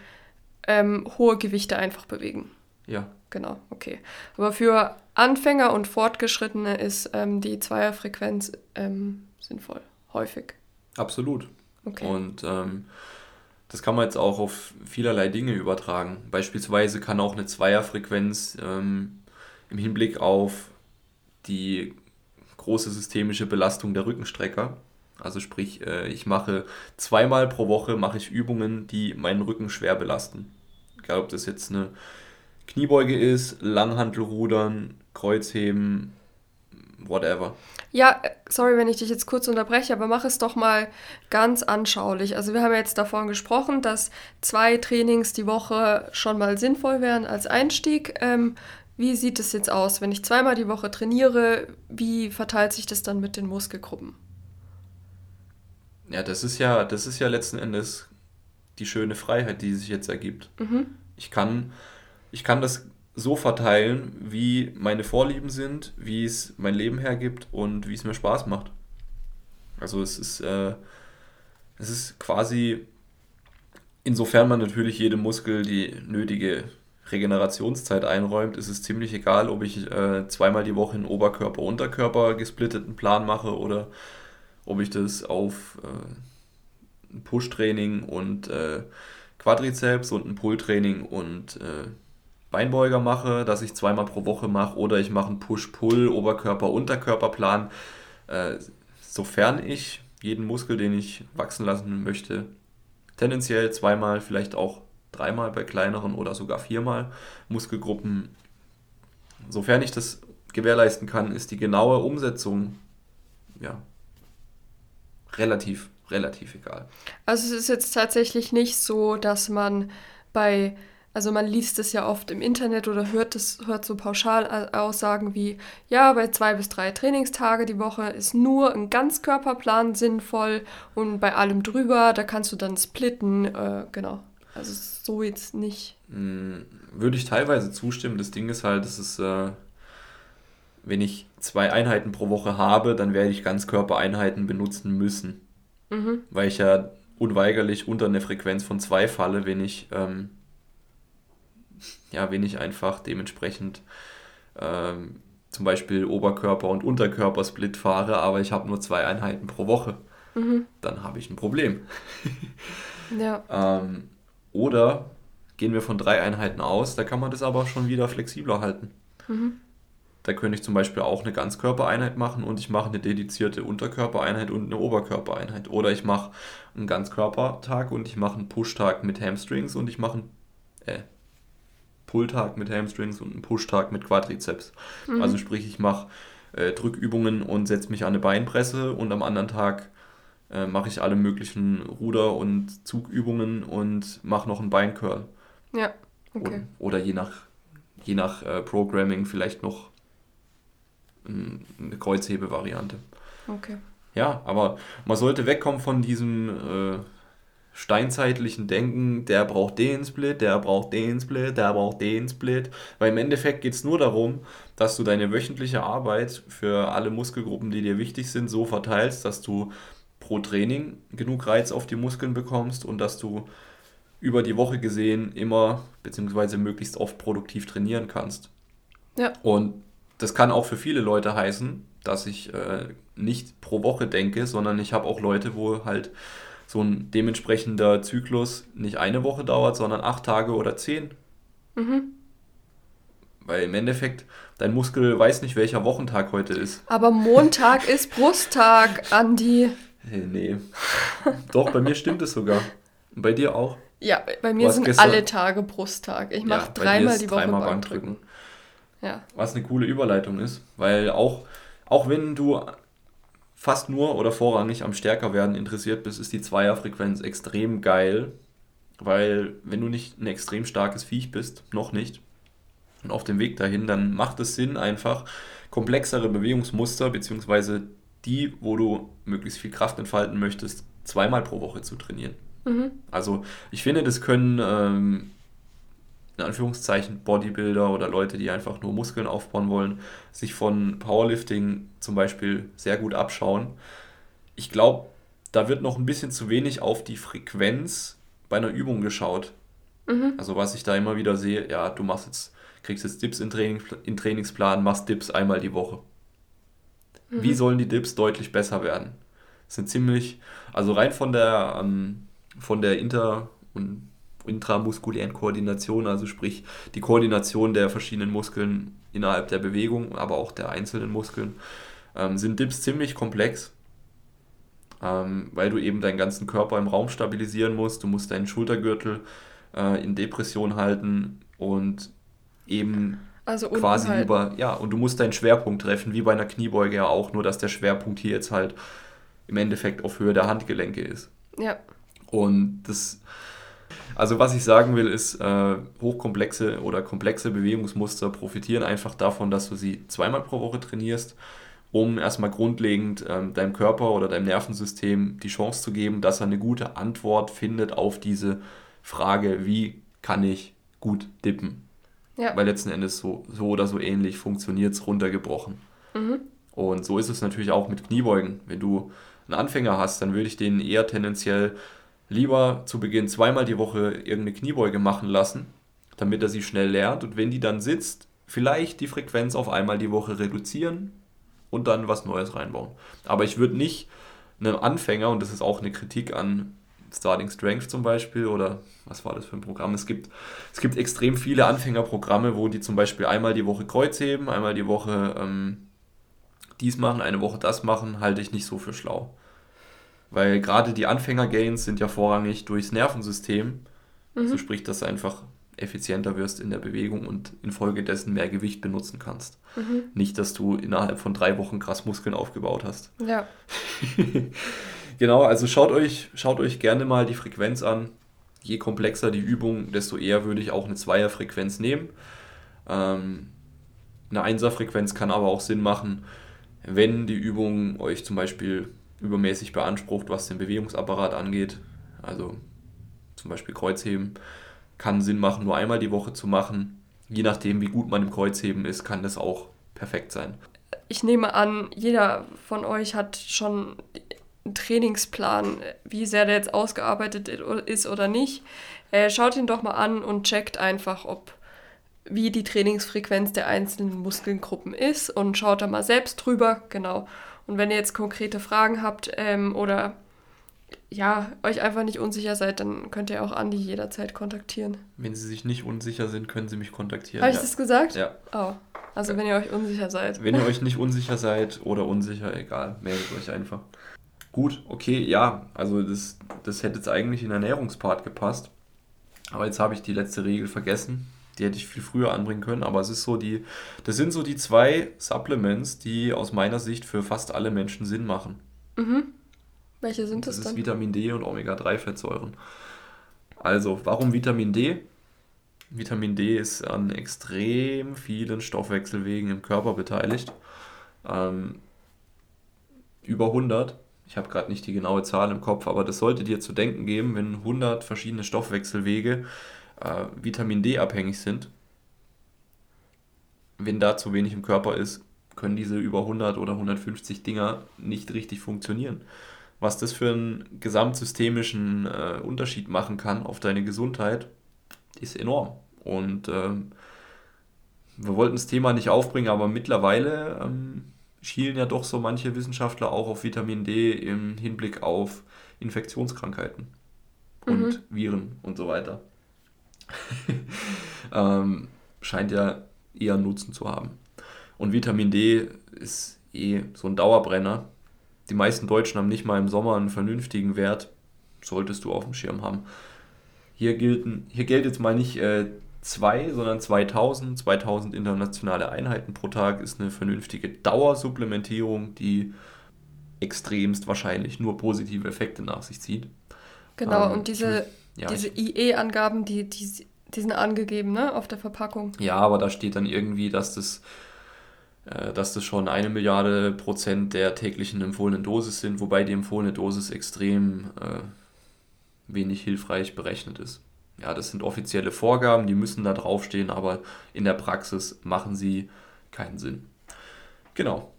ähm, hohe Gewichte einfach bewegen. Ja. Genau, okay. Aber für Anfänger und Fortgeschrittene ist ähm, die Zweierfrequenz ähm, sinnvoll, häufig. Absolut. Okay. Und ähm, das kann man jetzt auch auf vielerlei Dinge übertragen. Beispielsweise kann auch eine Zweierfrequenz ähm, im Hinblick auf die große systemische Belastung der Rückenstrecker also sprich, äh, ich mache zweimal pro Woche mache ich Übungen, die meinen Rücken schwer belasten. Egal ob das jetzt eine Kniebeuge ist, Langhantelrudern, Kreuzheben, whatever. Ja, sorry, wenn ich dich jetzt kurz unterbreche, aber mach es doch mal ganz anschaulich. Also wir haben jetzt davon gesprochen, dass zwei Trainings die Woche schon mal sinnvoll wären als Einstieg. Ähm, wie sieht es jetzt aus, wenn ich zweimal die Woche trainiere? Wie verteilt sich das dann mit den Muskelgruppen? Ja, das ist ja, das ist ja letzten Endes die schöne Freiheit, die sich jetzt ergibt. Mhm. Ich, kann, ich kann das so verteilen, wie meine Vorlieben sind, wie es mein Leben hergibt und wie es mir Spaß macht. Also es ist, äh, es ist quasi, insofern man natürlich jedem Muskel die nötige Regenerationszeit einräumt, ist es ziemlich egal, ob ich äh, zweimal die Woche einen Oberkörper-Unterkörper gesplitteten Plan mache oder ob ich das auf äh, Push-Training und äh, Quadrizeps und ein Pull-Training und äh, Beinbeuger mache, dass ich zweimal pro Woche mache oder ich mache einen Push-Pull, Oberkörper-Unterkörper-Plan. Äh, sofern ich jeden Muskel, den ich wachsen lassen möchte, tendenziell zweimal, vielleicht auch dreimal bei kleineren oder sogar viermal Muskelgruppen. Sofern ich das gewährleisten kann, ist die genaue Umsetzung ja, relativ, relativ egal. Also es ist jetzt tatsächlich nicht so, dass man bei, also man liest es ja oft im Internet oder hört es, hört so Pauschalaussagen wie, ja, bei zwei bis drei Trainingstage die Woche ist nur ein Ganzkörperplan sinnvoll und bei allem drüber, da kannst du dann splitten, äh, genau. Also so jetzt nicht. Hm, würde ich teilweise zustimmen. Das Ding ist halt, es ist, äh, wenn ich zwei Einheiten pro Woche habe, dann werde ich Ganzkörpereinheiten benutzen müssen. Mhm. Weil ich ja unweigerlich unter eine Frequenz von zwei falle, wenn ich, ähm, ja, wenn ich einfach dementsprechend ähm, zum Beispiel Oberkörper- und Unterkörpersplit fahre, aber ich habe nur zwei Einheiten pro Woche. Mhm. Dann habe ich ein Problem. ja. ähm, oder gehen wir von drei Einheiten aus, da kann man das aber schon wieder flexibler halten. Mhm. Da könnte ich zum Beispiel auch eine Ganzkörpereinheit machen und ich mache eine dedizierte Unterkörpereinheit und eine Oberkörpereinheit. Oder ich mache einen Ganzkörpertag und ich mache einen Pushtag mit Hamstrings und ich mache einen äh, Pulltag mit Hamstrings und einen Pushtag mit Quadrizeps. Mhm. Also sprich, ich mache äh, Drückübungen und setze mich an eine Beinpresse und am anderen Tag äh, mache ich alle möglichen Ruder- und Zugübungen und mache noch einen Beincurl. Ja, okay. Oder, oder je nach, je nach äh, Programming vielleicht noch eine Kreuzhebe-Variante. Okay. Ja, aber man sollte wegkommen von diesem äh, steinzeitlichen Denken, der braucht den Split, der braucht den Split, der braucht den Split. Weil im Endeffekt geht es nur darum, dass du deine wöchentliche Arbeit für alle Muskelgruppen, die dir wichtig sind, so verteilst, dass du pro Training genug Reiz auf die Muskeln bekommst und dass du über die Woche gesehen immer bzw. möglichst oft produktiv trainieren kannst. Ja. Und das kann auch für viele Leute heißen, dass ich äh, nicht pro Woche denke, sondern ich habe auch Leute, wo halt so ein dementsprechender Zyklus nicht eine Woche dauert, sondern acht Tage oder zehn. Mhm. Weil im Endeffekt dein Muskel weiß nicht, welcher Wochentag heute ist. Aber Montag ist Brusttag, Andi. Hey, nee. Doch, bei mir stimmt es sogar. Und bei dir auch? Ja, bei mir sind gestern... alle Tage Brusttag. Ich mache ja, dreimal die Woche dreimal Bankdrücken. Bankdrücken. Ja. Was eine coole Überleitung ist, weil auch, auch wenn du fast nur oder vorrangig am Stärkerwerden interessiert bist, ist die Zweierfrequenz extrem geil, weil wenn du nicht ein extrem starkes Viech bist, noch nicht, und auf dem Weg dahin, dann macht es Sinn, einfach komplexere Bewegungsmuster, beziehungsweise die, wo du möglichst viel Kraft entfalten möchtest, zweimal pro Woche zu trainieren. Mhm. Also ich finde, das können ähm, in Anführungszeichen Bodybuilder oder Leute, die einfach nur Muskeln aufbauen wollen, sich von Powerlifting zum Beispiel sehr gut abschauen. Ich glaube, da wird noch ein bisschen zu wenig auf die Frequenz bei einer Übung geschaut. Mhm. Also was ich da immer wieder sehe, ja, du machst jetzt, kriegst jetzt Dips in, Training, in Trainingsplan, machst Dips einmal die Woche. Mhm. Wie sollen die Dips deutlich besser werden? Das sind ziemlich, also rein von der, ähm, von der Inter- und intramuskulären Koordination, also sprich die Koordination der verschiedenen Muskeln innerhalb der Bewegung, aber auch der einzelnen Muskeln, ähm, sind Dips ziemlich komplex, ähm, weil du eben deinen ganzen Körper im Raum stabilisieren musst. Du musst deinen Schultergürtel äh, in Depression halten und eben also quasi halten. über, ja, und du musst deinen Schwerpunkt treffen, wie bei einer Kniebeuge ja auch, nur dass der Schwerpunkt hier jetzt halt im Endeffekt auf Höhe der Handgelenke ist. Ja. Und das, also was ich sagen will, ist, äh, hochkomplexe oder komplexe Bewegungsmuster profitieren einfach davon, dass du sie zweimal pro Woche trainierst, um erstmal grundlegend ähm, deinem Körper oder deinem Nervensystem die Chance zu geben, dass er eine gute Antwort findet auf diese Frage, wie kann ich gut dippen. Ja. Weil letzten Endes so, so oder so ähnlich funktioniert es runtergebrochen. Mhm. Und so ist es natürlich auch mit Kniebeugen. Wenn du einen Anfänger hast, dann würde ich den eher tendenziell lieber zu Beginn zweimal die Woche irgendeine Kniebeuge machen lassen, damit er sie schnell lernt. Und wenn die dann sitzt, vielleicht die Frequenz auf einmal die Woche reduzieren und dann was Neues reinbauen. Aber ich würde nicht einem Anfänger, und das ist auch eine Kritik an Starting Strength zum Beispiel oder was war das für ein Programm? Es gibt, es gibt extrem viele Anfängerprogramme, wo die zum Beispiel einmal die Woche Kreuz heben, einmal die Woche ähm, dies machen, eine Woche das machen, halte ich nicht so für schlau. Weil gerade die Anfänger-Gains sind ja vorrangig durchs Nervensystem. Mhm. So sprich, dass du einfach effizienter wirst in der Bewegung und infolgedessen mehr Gewicht benutzen kannst. Mhm. Nicht, dass du innerhalb von drei Wochen krass Muskeln aufgebaut hast. Ja. genau, also schaut euch, schaut euch gerne mal die Frequenz an. Je komplexer die Übung, desto eher würde ich auch eine Zweierfrequenz nehmen. Ähm, eine Einserfrequenz kann aber auch Sinn machen, wenn die Übung euch zum Beispiel übermäßig beansprucht, was den Bewegungsapparat angeht. Also zum Beispiel Kreuzheben kann Sinn machen, nur einmal die Woche zu machen. Je nachdem, wie gut man im Kreuzheben ist, kann das auch perfekt sein. Ich nehme an, jeder von euch hat schon einen Trainingsplan, wie sehr der jetzt ausgearbeitet ist oder nicht. Äh, schaut ihn doch mal an und checkt einfach, ob wie die Trainingsfrequenz der einzelnen Muskelgruppen ist und schaut da mal selbst drüber, genau. Und wenn ihr jetzt konkrete Fragen habt ähm, oder ja, euch einfach nicht unsicher seid, dann könnt ihr auch Andi jederzeit kontaktieren. Wenn Sie sich nicht unsicher sind, können Sie mich kontaktieren. Habe ich das gesagt? Ja. Oh. Also wenn ihr euch unsicher seid. Wenn ihr euch nicht unsicher seid oder unsicher, egal, meldet euch einfach. Gut, okay, ja, also das, das hätte jetzt eigentlich in Ernährungspart gepasst. Aber jetzt habe ich die letzte Regel vergessen die hätte ich viel früher anbringen können, aber es ist so die, das sind so die zwei Supplements, die aus meiner Sicht für fast alle Menschen Sinn machen. Mhm. Welche sind das, das dann? Ist Vitamin D und Omega-3-Fettsäuren. Also, warum Vitamin D? Vitamin D ist an extrem vielen Stoffwechselwegen im Körper beteiligt. Ähm, über 100. Ich habe gerade nicht die genaue Zahl im Kopf, aber das sollte dir zu denken geben, wenn 100 verschiedene Stoffwechselwege äh, Vitamin D abhängig sind. Wenn da zu wenig im Körper ist, können diese über 100 oder 150 Dinger nicht richtig funktionieren. Was das für einen gesamtsystemischen äh, Unterschied machen kann auf deine Gesundheit, ist enorm. Und ähm, wir wollten das Thema nicht aufbringen, aber mittlerweile ähm, schielen ja doch so manche Wissenschaftler auch auf Vitamin D im Hinblick auf Infektionskrankheiten und mhm. Viren und so weiter. ähm, scheint ja eher Nutzen zu haben. Und Vitamin D ist eh so ein Dauerbrenner. Die meisten Deutschen haben nicht mal im Sommer einen vernünftigen Wert. Solltest du auf dem Schirm haben. Hier, gelten, hier gilt jetzt mal nicht äh, zwei, sondern 2000. 2000 internationale Einheiten pro Tag ist eine vernünftige Dauersupplementierung, die extremst wahrscheinlich nur positive Effekte nach sich zieht. Genau, ähm, und diese ja, Diese IE-Angaben, die, die, die sind angegeben, ne, auf der Verpackung. Ja, aber da steht dann irgendwie, dass das äh, dass das schon eine Milliarde Prozent der täglichen empfohlenen Dosis sind, wobei die empfohlene Dosis extrem äh, wenig hilfreich berechnet ist. Ja, das sind offizielle Vorgaben, die müssen da draufstehen, aber in der Praxis machen sie keinen Sinn. Genau.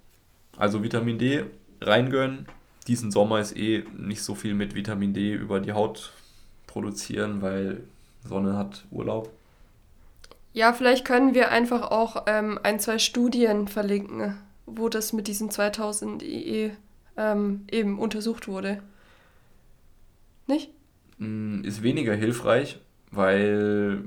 Also Vitamin D reingönnen. Diesen Sommer ist eh nicht so viel mit Vitamin D über die Haut produzieren, weil Sonne hat Urlaub. Ja, vielleicht können wir einfach auch ähm, ein, zwei Studien verlinken, wo das mit diesen 2000 IE ähm, eben untersucht wurde. Nicht? Mm, ist weniger hilfreich, weil,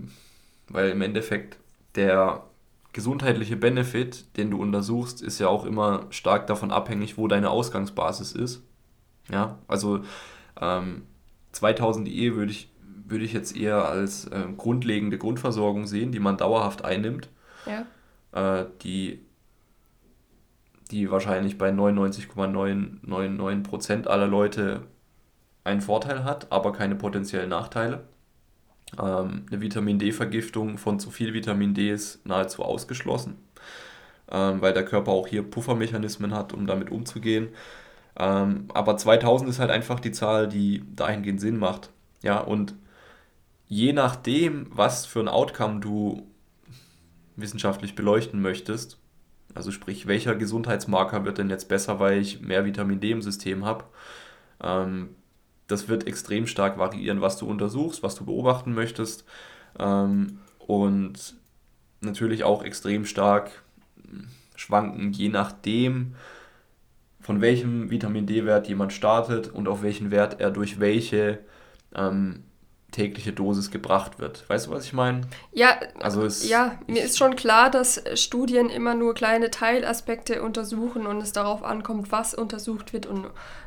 weil im Endeffekt der gesundheitliche Benefit, den du untersuchst, ist ja auch immer stark davon abhängig, wo deine Ausgangsbasis ist. Ja, also ähm, 2000 IE würde ich würde ich jetzt eher als äh, grundlegende Grundversorgung sehen, die man dauerhaft einnimmt. Ja. Äh, die, die wahrscheinlich bei 99,999% aller Leute einen Vorteil hat, aber keine potenziellen Nachteile. Ähm, eine Vitamin D-Vergiftung von zu viel Vitamin D ist nahezu ausgeschlossen, ähm, weil der Körper auch hier Puffermechanismen hat, um damit umzugehen. Ähm, aber 2000 ist halt einfach die Zahl, die dahingehend Sinn macht. Ja, und je nachdem, was für ein Outcome du wissenschaftlich beleuchten möchtest, also sprich, welcher Gesundheitsmarker wird denn jetzt besser, weil ich mehr Vitamin D im System habe, ähm, das wird extrem stark variieren, was du untersuchst, was du beobachten möchtest ähm, und natürlich auch extrem stark schwanken, je nachdem, von welchem Vitamin D-Wert jemand startet und auf welchen Wert er durch welche ähm, tägliche Dosis gebracht wird. Weißt du, was ich meine? Ja, also es, ja mir ist schon klar, dass Studien immer nur kleine Teilaspekte untersuchen und es darauf ankommt, was untersucht wird und,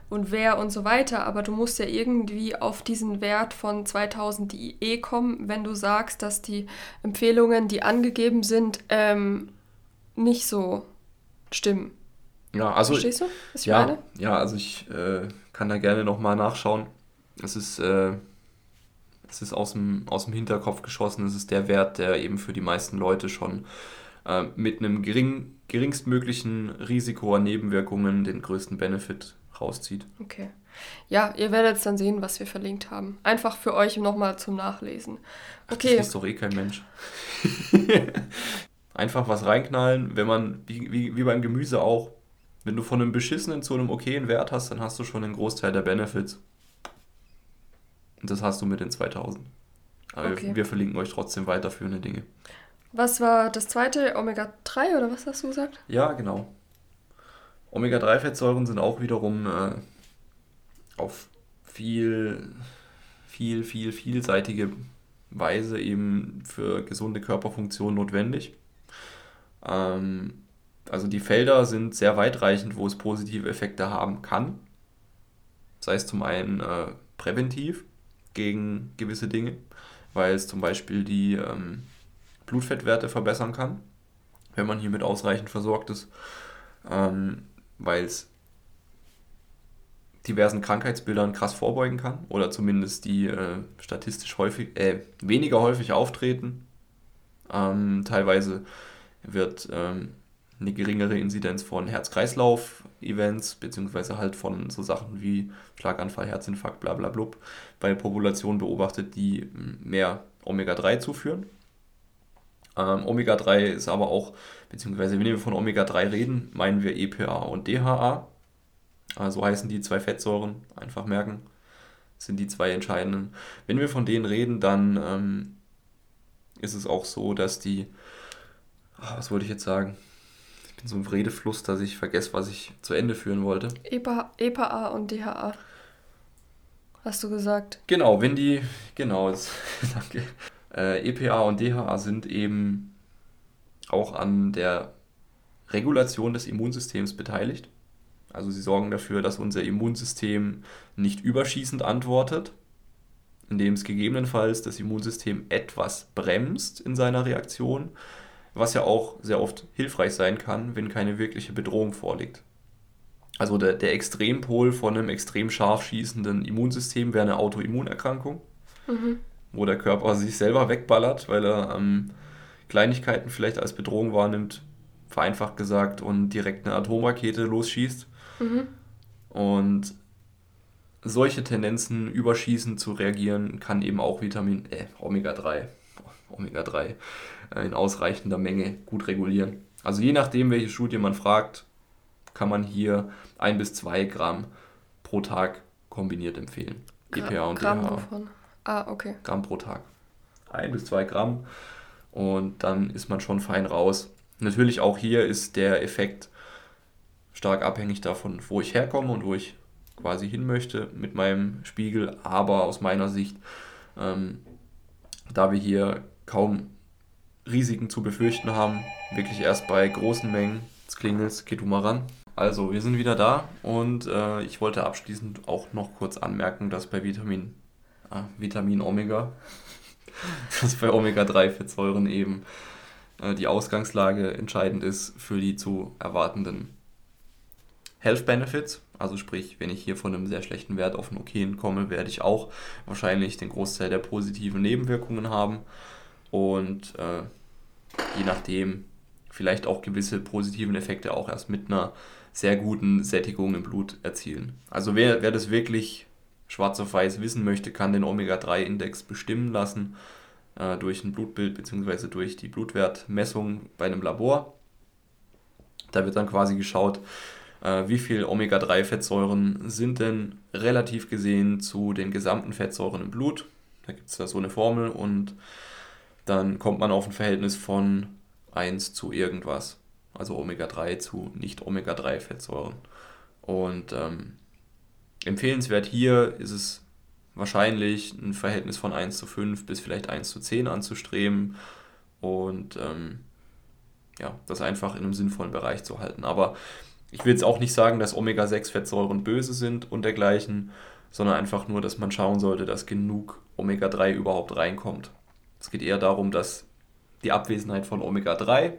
und wer und so weiter. Aber du musst ja irgendwie auf diesen Wert von 2000 IE kommen, wenn du sagst, dass die Empfehlungen, die angegeben sind, ähm, nicht so stimmen. Ja, also. Verstehst du, was ich ja, meine? Ja, also ich äh, kann da gerne nochmal nachschauen. Es ist. Äh, es ist aus dem, aus dem Hinterkopf geschossen, es ist der Wert, der eben für die meisten Leute schon äh, mit einem gering, geringstmöglichen Risiko an Nebenwirkungen den größten Benefit rauszieht. Okay. Ja, ihr werdet dann sehen, was wir verlinkt haben. Einfach für euch nochmal zum Nachlesen. Okay. Ach, das ist doch eh kein Mensch. Einfach was reinknallen, wenn man, wie, wie, wie beim Gemüse auch, wenn du von einem beschissenen zu einem okayen Wert hast, dann hast du schon einen Großteil der Benefits. Und das hast du mit den 2000. Aber okay. wir, wir verlinken euch trotzdem weiterführende Dinge. Was war das zweite? Omega-3 oder was hast du gesagt? Ja, genau. Omega-3-Fettsäuren sind auch wiederum äh, auf viel, viel, viel, vielseitige Weise eben für gesunde Körperfunktion notwendig. Ähm, also die Felder sind sehr weitreichend, wo es positive Effekte haben kann. Sei es zum einen äh, präventiv, gegen gewisse Dinge, weil es zum Beispiel die ähm, Blutfettwerte verbessern kann, wenn man hiermit ausreichend versorgt ist, ähm, weil es diversen Krankheitsbildern krass vorbeugen kann oder zumindest die äh, statistisch häufig, äh, weniger häufig auftreten. Ähm, teilweise wird ähm, eine geringere Inzidenz von Herz-Kreislauf-Events, beziehungsweise halt von so Sachen wie Schlaganfall, Herzinfarkt, bla bla blub, bei Populationen beobachtet, die mehr Omega-3 zuführen. Ähm, Omega-3 ist aber auch, beziehungsweise wenn wir von Omega-3 reden, meinen wir EPA und DHA. Also heißen die zwei Fettsäuren, einfach merken, sind die zwei entscheidenden. Wenn wir von denen reden, dann ähm, ist es auch so, dass die, ah, was wollte ich jetzt sagen? Bin so im Redefluss, dass ich vergesse, was ich zu Ende führen wollte. EPA, EPA und DHA. Hast du gesagt? Genau, wenn die, genau, das, danke. Äh, EPA und DHA sind eben auch an der Regulation des Immunsystems beteiligt. Also sie sorgen dafür, dass unser Immunsystem nicht überschießend antwortet, indem es gegebenenfalls das Immunsystem etwas bremst in seiner Reaktion, was ja auch sehr oft hilfreich sein kann, wenn keine wirkliche Bedrohung vorliegt. Also der, der Extrempol von einem extrem scharf schießenden Immunsystem wäre eine Autoimmunerkrankung, mhm. wo der Körper sich selber wegballert, weil er ähm, Kleinigkeiten vielleicht als Bedrohung wahrnimmt, vereinfacht gesagt, und direkt eine Atomrakete losschießt. Mhm. Und solche Tendenzen überschießend zu reagieren, kann eben auch Vitamin äh, Omega-3 Omega-3 äh, in ausreichender Menge gut regulieren. Also je nachdem, welche Studie man fragt, kann man hier ein bis zwei Gramm pro Tag kombiniert empfehlen. Gra EPA und Gramm DHA. wovon? Ah, okay. Gramm pro Tag. Ein bis zwei Gramm und dann ist man schon fein raus. Natürlich auch hier ist der Effekt stark abhängig davon, wo ich herkomme und wo ich quasi hin möchte mit meinem Spiegel. Aber aus meiner Sicht, ähm, da wir hier kaum Risiken zu befürchten haben, wirklich erst bei großen Mengen des Klingels, geht du mal ran. Also, wir sind wieder da und äh, ich wollte abschließend auch noch kurz anmerken, dass bei Vitamin, äh, Vitamin Omega, dass bei Omega-3-Fettsäuren eben äh, die Ausgangslage entscheidend ist für die zu erwartenden Health Benefits. Also sprich, wenn ich hier von einem sehr schlechten Wert auf einen okayen komme, werde ich auch wahrscheinlich den Großteil der positiven Nebenwirkungen haben und äh, je nachdem vielleicht auch gewisse positiven Effekte auch erst mit einer sehr guten Sättigung im Blut erzielen. Also wer, wer das wirklich schwarz auf weiß wissen möchte, kann den Omega-3-Index bestimmen lassen äh, durch ein Blutbild bzw. durch die Blutwertmessung bei einem Labor. Da wird dann quasi geschaut, äh, wie viel Omega-3-Fettsäuren sind denn relativ gesehen zu den gesamten Fettsäuren im Blut. Da gibt es da so eine Formel und dann kommt man auf ein Verhältnis von 1 zu irgendwas. Also Omega-3 zu nicht Omega-3-Fettsäuren. Und ähm, empfehlenswert hier ist es wahrscheinlich ein Verhältnis von 1 zu 5 bis vielleicht 1 zu 10 anzustreben und ähm, ja, das einfach in einem sinnvollen Bereich zu halten. Aber ich will jetzt auch nicht sagen, dass Omega-6-Fettsäuren böse sind und dergleichen, sondern einfach nur, dass man schauen sollte, dass genug Omega-3 überhaupt reinkommt. Es geht eher darum, dass die Abwesenheit von Omega-3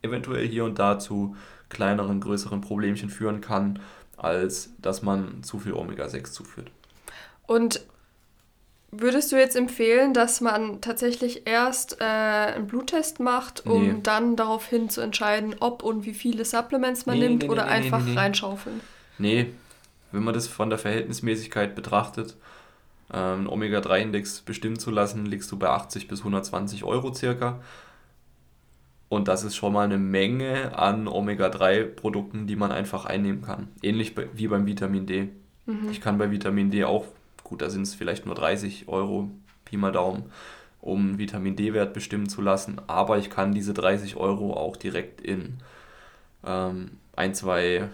eventuell hier und da zu kleineren, größeren Problemchen führen kann, als dass man zu viel Omega-6 zuführt. Und würdest du jetzt empfehlen, dass man tatsächlich erst äh, einen Bluttest macht, um nee. dann daraufhin zu entscheiden, ob und wie viele Supplements man nee, nimmt nee, oder einfach reinschaufeln? Nee, wenn man das von der Verhältnismäßigkeit betrachtet, ähm, Omega-3-Index bestimmen zu lassen, liegst du bei 80 bis 120 Euro circa. Und das ist schon mal eine Menge an Omega-3-Produkten, die man einfach einnehmen kann. Ähnlich wie beim Vitamin D. Mhm. Ich kann bei Vitamin D auch, gut, da sind es vielleicht nur 30 Euro, Pi mal Daumen, um Vitamin D-Wert bestimmen zu lassen. Aber ich kann diese 30 Euro auch direkt in ähm, ein, zwei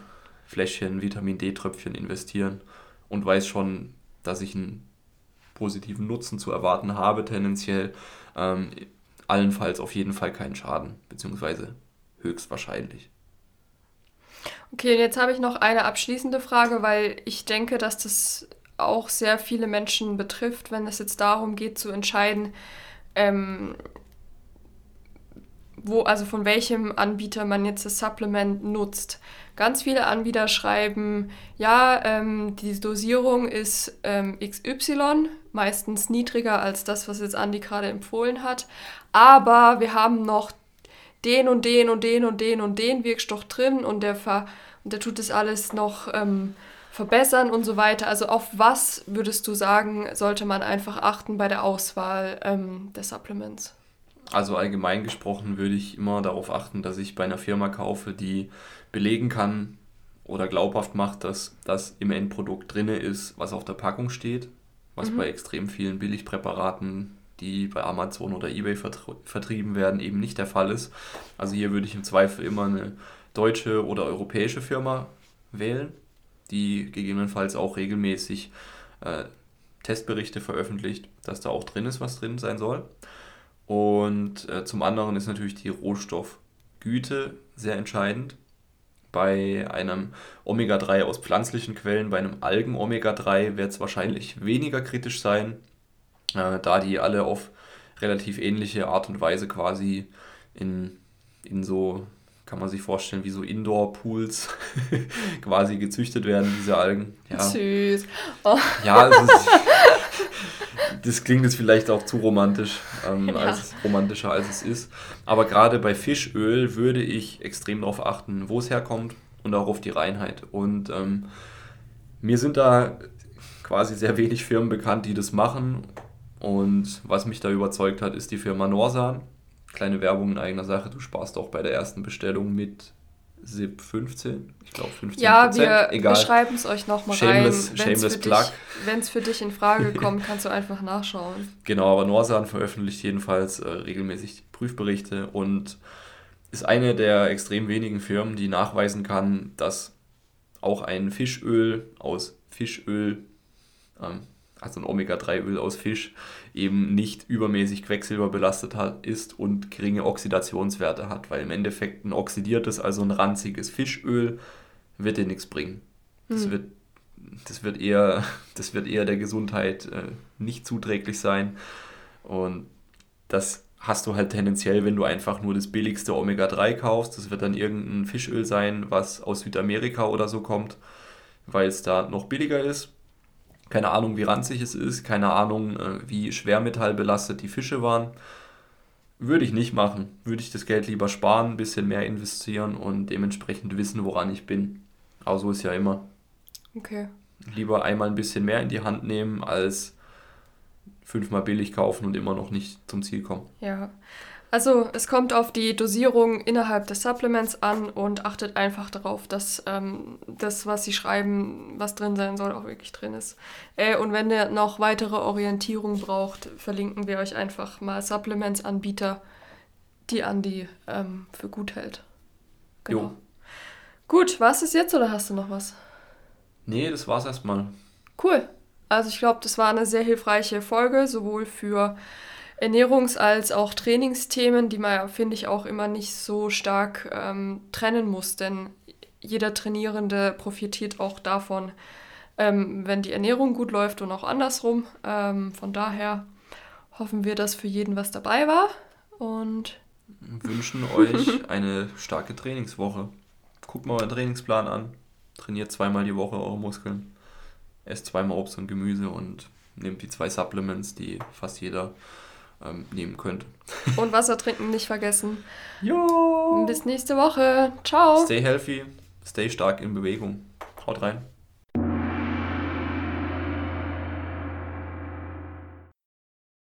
Fläschchen Vitamin D-Tröpfchen investieren und weiß schon, dass ich einen positiven Nutzen zu erwarten habe, tendenziell. Ähm, allenfalls auf jeden Fall keinen Schaden, beziehungsweise höchstwahrscheinlich. Okay, jetzt habe ich noch eine abschließende Frage, weil ich denke, dass das auch sehr viele Menschen betrifft, wenn es jetzt darum geht zu entscheiden, ähm, wo, also von welchem Anbieter man jetzt das Supplement nutzt. Ganz viele Anbieter schreiben, ja, ähm, die Dosierung ist ähm, XY, meistens niedriger als das, was jetzt Andi gerade empfohlen hat. Aber wir haben noch den und den und den und den und den Wirkstoff drin und der, ver und der tut das alles noch ähm, verbessern und so weiter. Also auf was würdest du sagen, sollte man einfach achten bei der Auswahl ähm, der Supplements? Also allgemein gesprochen würde ich immer darauf achten, dass ich bei einer Firma kaufe, die belegen kann oder glaubhaft macht, dass das im Endprodukt drin ist, was auf der Packung steht, was mhm. bei extrem vielen Billigpräparaten, die bei Amazon oder eBay vertrieben werden, eben nicht der Fall ist. Also hier würde ich im Zweifel immer eine deutsche oder europäische Firma wählen, die gegebenenfalls auch regelmäßig äh, Testberichte veröffentlicht, dass da auch drin ist, was drin sein soll. Und äh, zum anderen ist natürlich die Rohstoffgüte sehr entscheidend. Bei einem Omega-3 aus pflanzlichen Quellen, bei einem Algen-Omega-3 wird es wahrscheinlich weniger kritisch sein, äh, da die alle auf relativ ähnliche Art und Weise quasi in, in so, kann man sich vorstellen, wie so Indoor-Pools quasi gezüchtet werden, diese Algen. Ja. Süß. Oh. Ja, es ist, das klingt jetzt vielleicht auch zu romantisch, ähm, ja. als romantischer als es ist. Aber gerade bei Fischöl würde ich extrem darauf achten, wo es herkommt und auch auf die Reinheit. Und ähm, mir sind da quasi sehr wenig Firmen bekannt, die das machen. Und was mich da überzeugt hat, ist die Firma Norsan. Kleine Werbung in eigener Sache. Du sparst auch bei der ersten Bestellung mit SIP 15. Ich glaube 15 Ja, wir, wir schreiben es euch nochmal rein. Shameless Plug. Wenn es für dich in Frage kommt, kannst du einfach nachschauen. Genau, aber Norsan veröffentlicht jedenfalls äh, regelmäßig Prüfberichte und ist eine der extrem wenigen Firmen, die nachweisen kann, dass auch ein Fischöl aus Fischöl, ähm, also ein Omega-3-Öl aus Fisch, eben nicht übermäßig quecksilberbelastet hat, ist und geringe Oxidationswerte hat, weil im Endeffekt ein oxidiertes, also ein ranziges Fischöl wird dir nichts bringen. Das, hm. wird, das, wird eher, das wird eher der Gesundheit äh, nicht zuträglich sein. Und das hast du halt tendenziell, wenn du einfach nur das billigste Omega-3 kaufst. Das wird dann irgendein Fischöl sein, was aus Südamerika oder so kommt, weil es da noch billiger ist. Keine Ahnung, wie ranzig es ist, keine Ahnung, äh, wie schwermetallbelastet die Fische waren. Würde ich nicht machen. Würde ich das Geld lieber sparen, ein bisschen mehr investieren und dementsprechend wissen, woran ich bin. Aber so ist ja immer. Okay. Lieber einmal ein bisschen mehr in die Hand nehmen, als fünfmal billig kaufen und immer noch nicht zum Ziel kommen. Ja. Also es kommt auf die Dosierung innerhalb des Supplements an und achtet einfach darauf, dass ähm, das, was sie schreiben, was drin sein soll, auch wirklich drin ist. Äh, und wenn ihr noch weitere Orientierung braucht, verlinken wir euch einfach mal Supplements-Anbieter, die Andi ähm, für gut hält. Genau. Jo. Gut, war es jetzt oder hast du noch was? Nee, das war's erstmal. Cool. Also ich glaube, das war eine sehr hilfreiche Folge, sowohl für Ernährungs- als auch Trainingsthemen, die man, finde ich, auch immer nicht so stark ähm, trennen muss, denn jeder Trainierende profitiert auch davon, ähm, wenn die Ernährung gut läuft und auch andersrum. Ähm, von daher hoffen wir, dass für jeden was dabei war und wünschen euch eine starke Trainingswoche. Guckt mal euren Trainingsplan an. Trainiert zweimal die Woche eure Muskeln esst zweimal Obst und Gemüse und nehmt die zwei Supplements, die fast jeder ähm, nehmen könnte. Und Wasser trinken nicht vergessen. Jo! Bis nächste Woche. Ciao. Stay healthy, stay stark in Bewegung. Haut rein.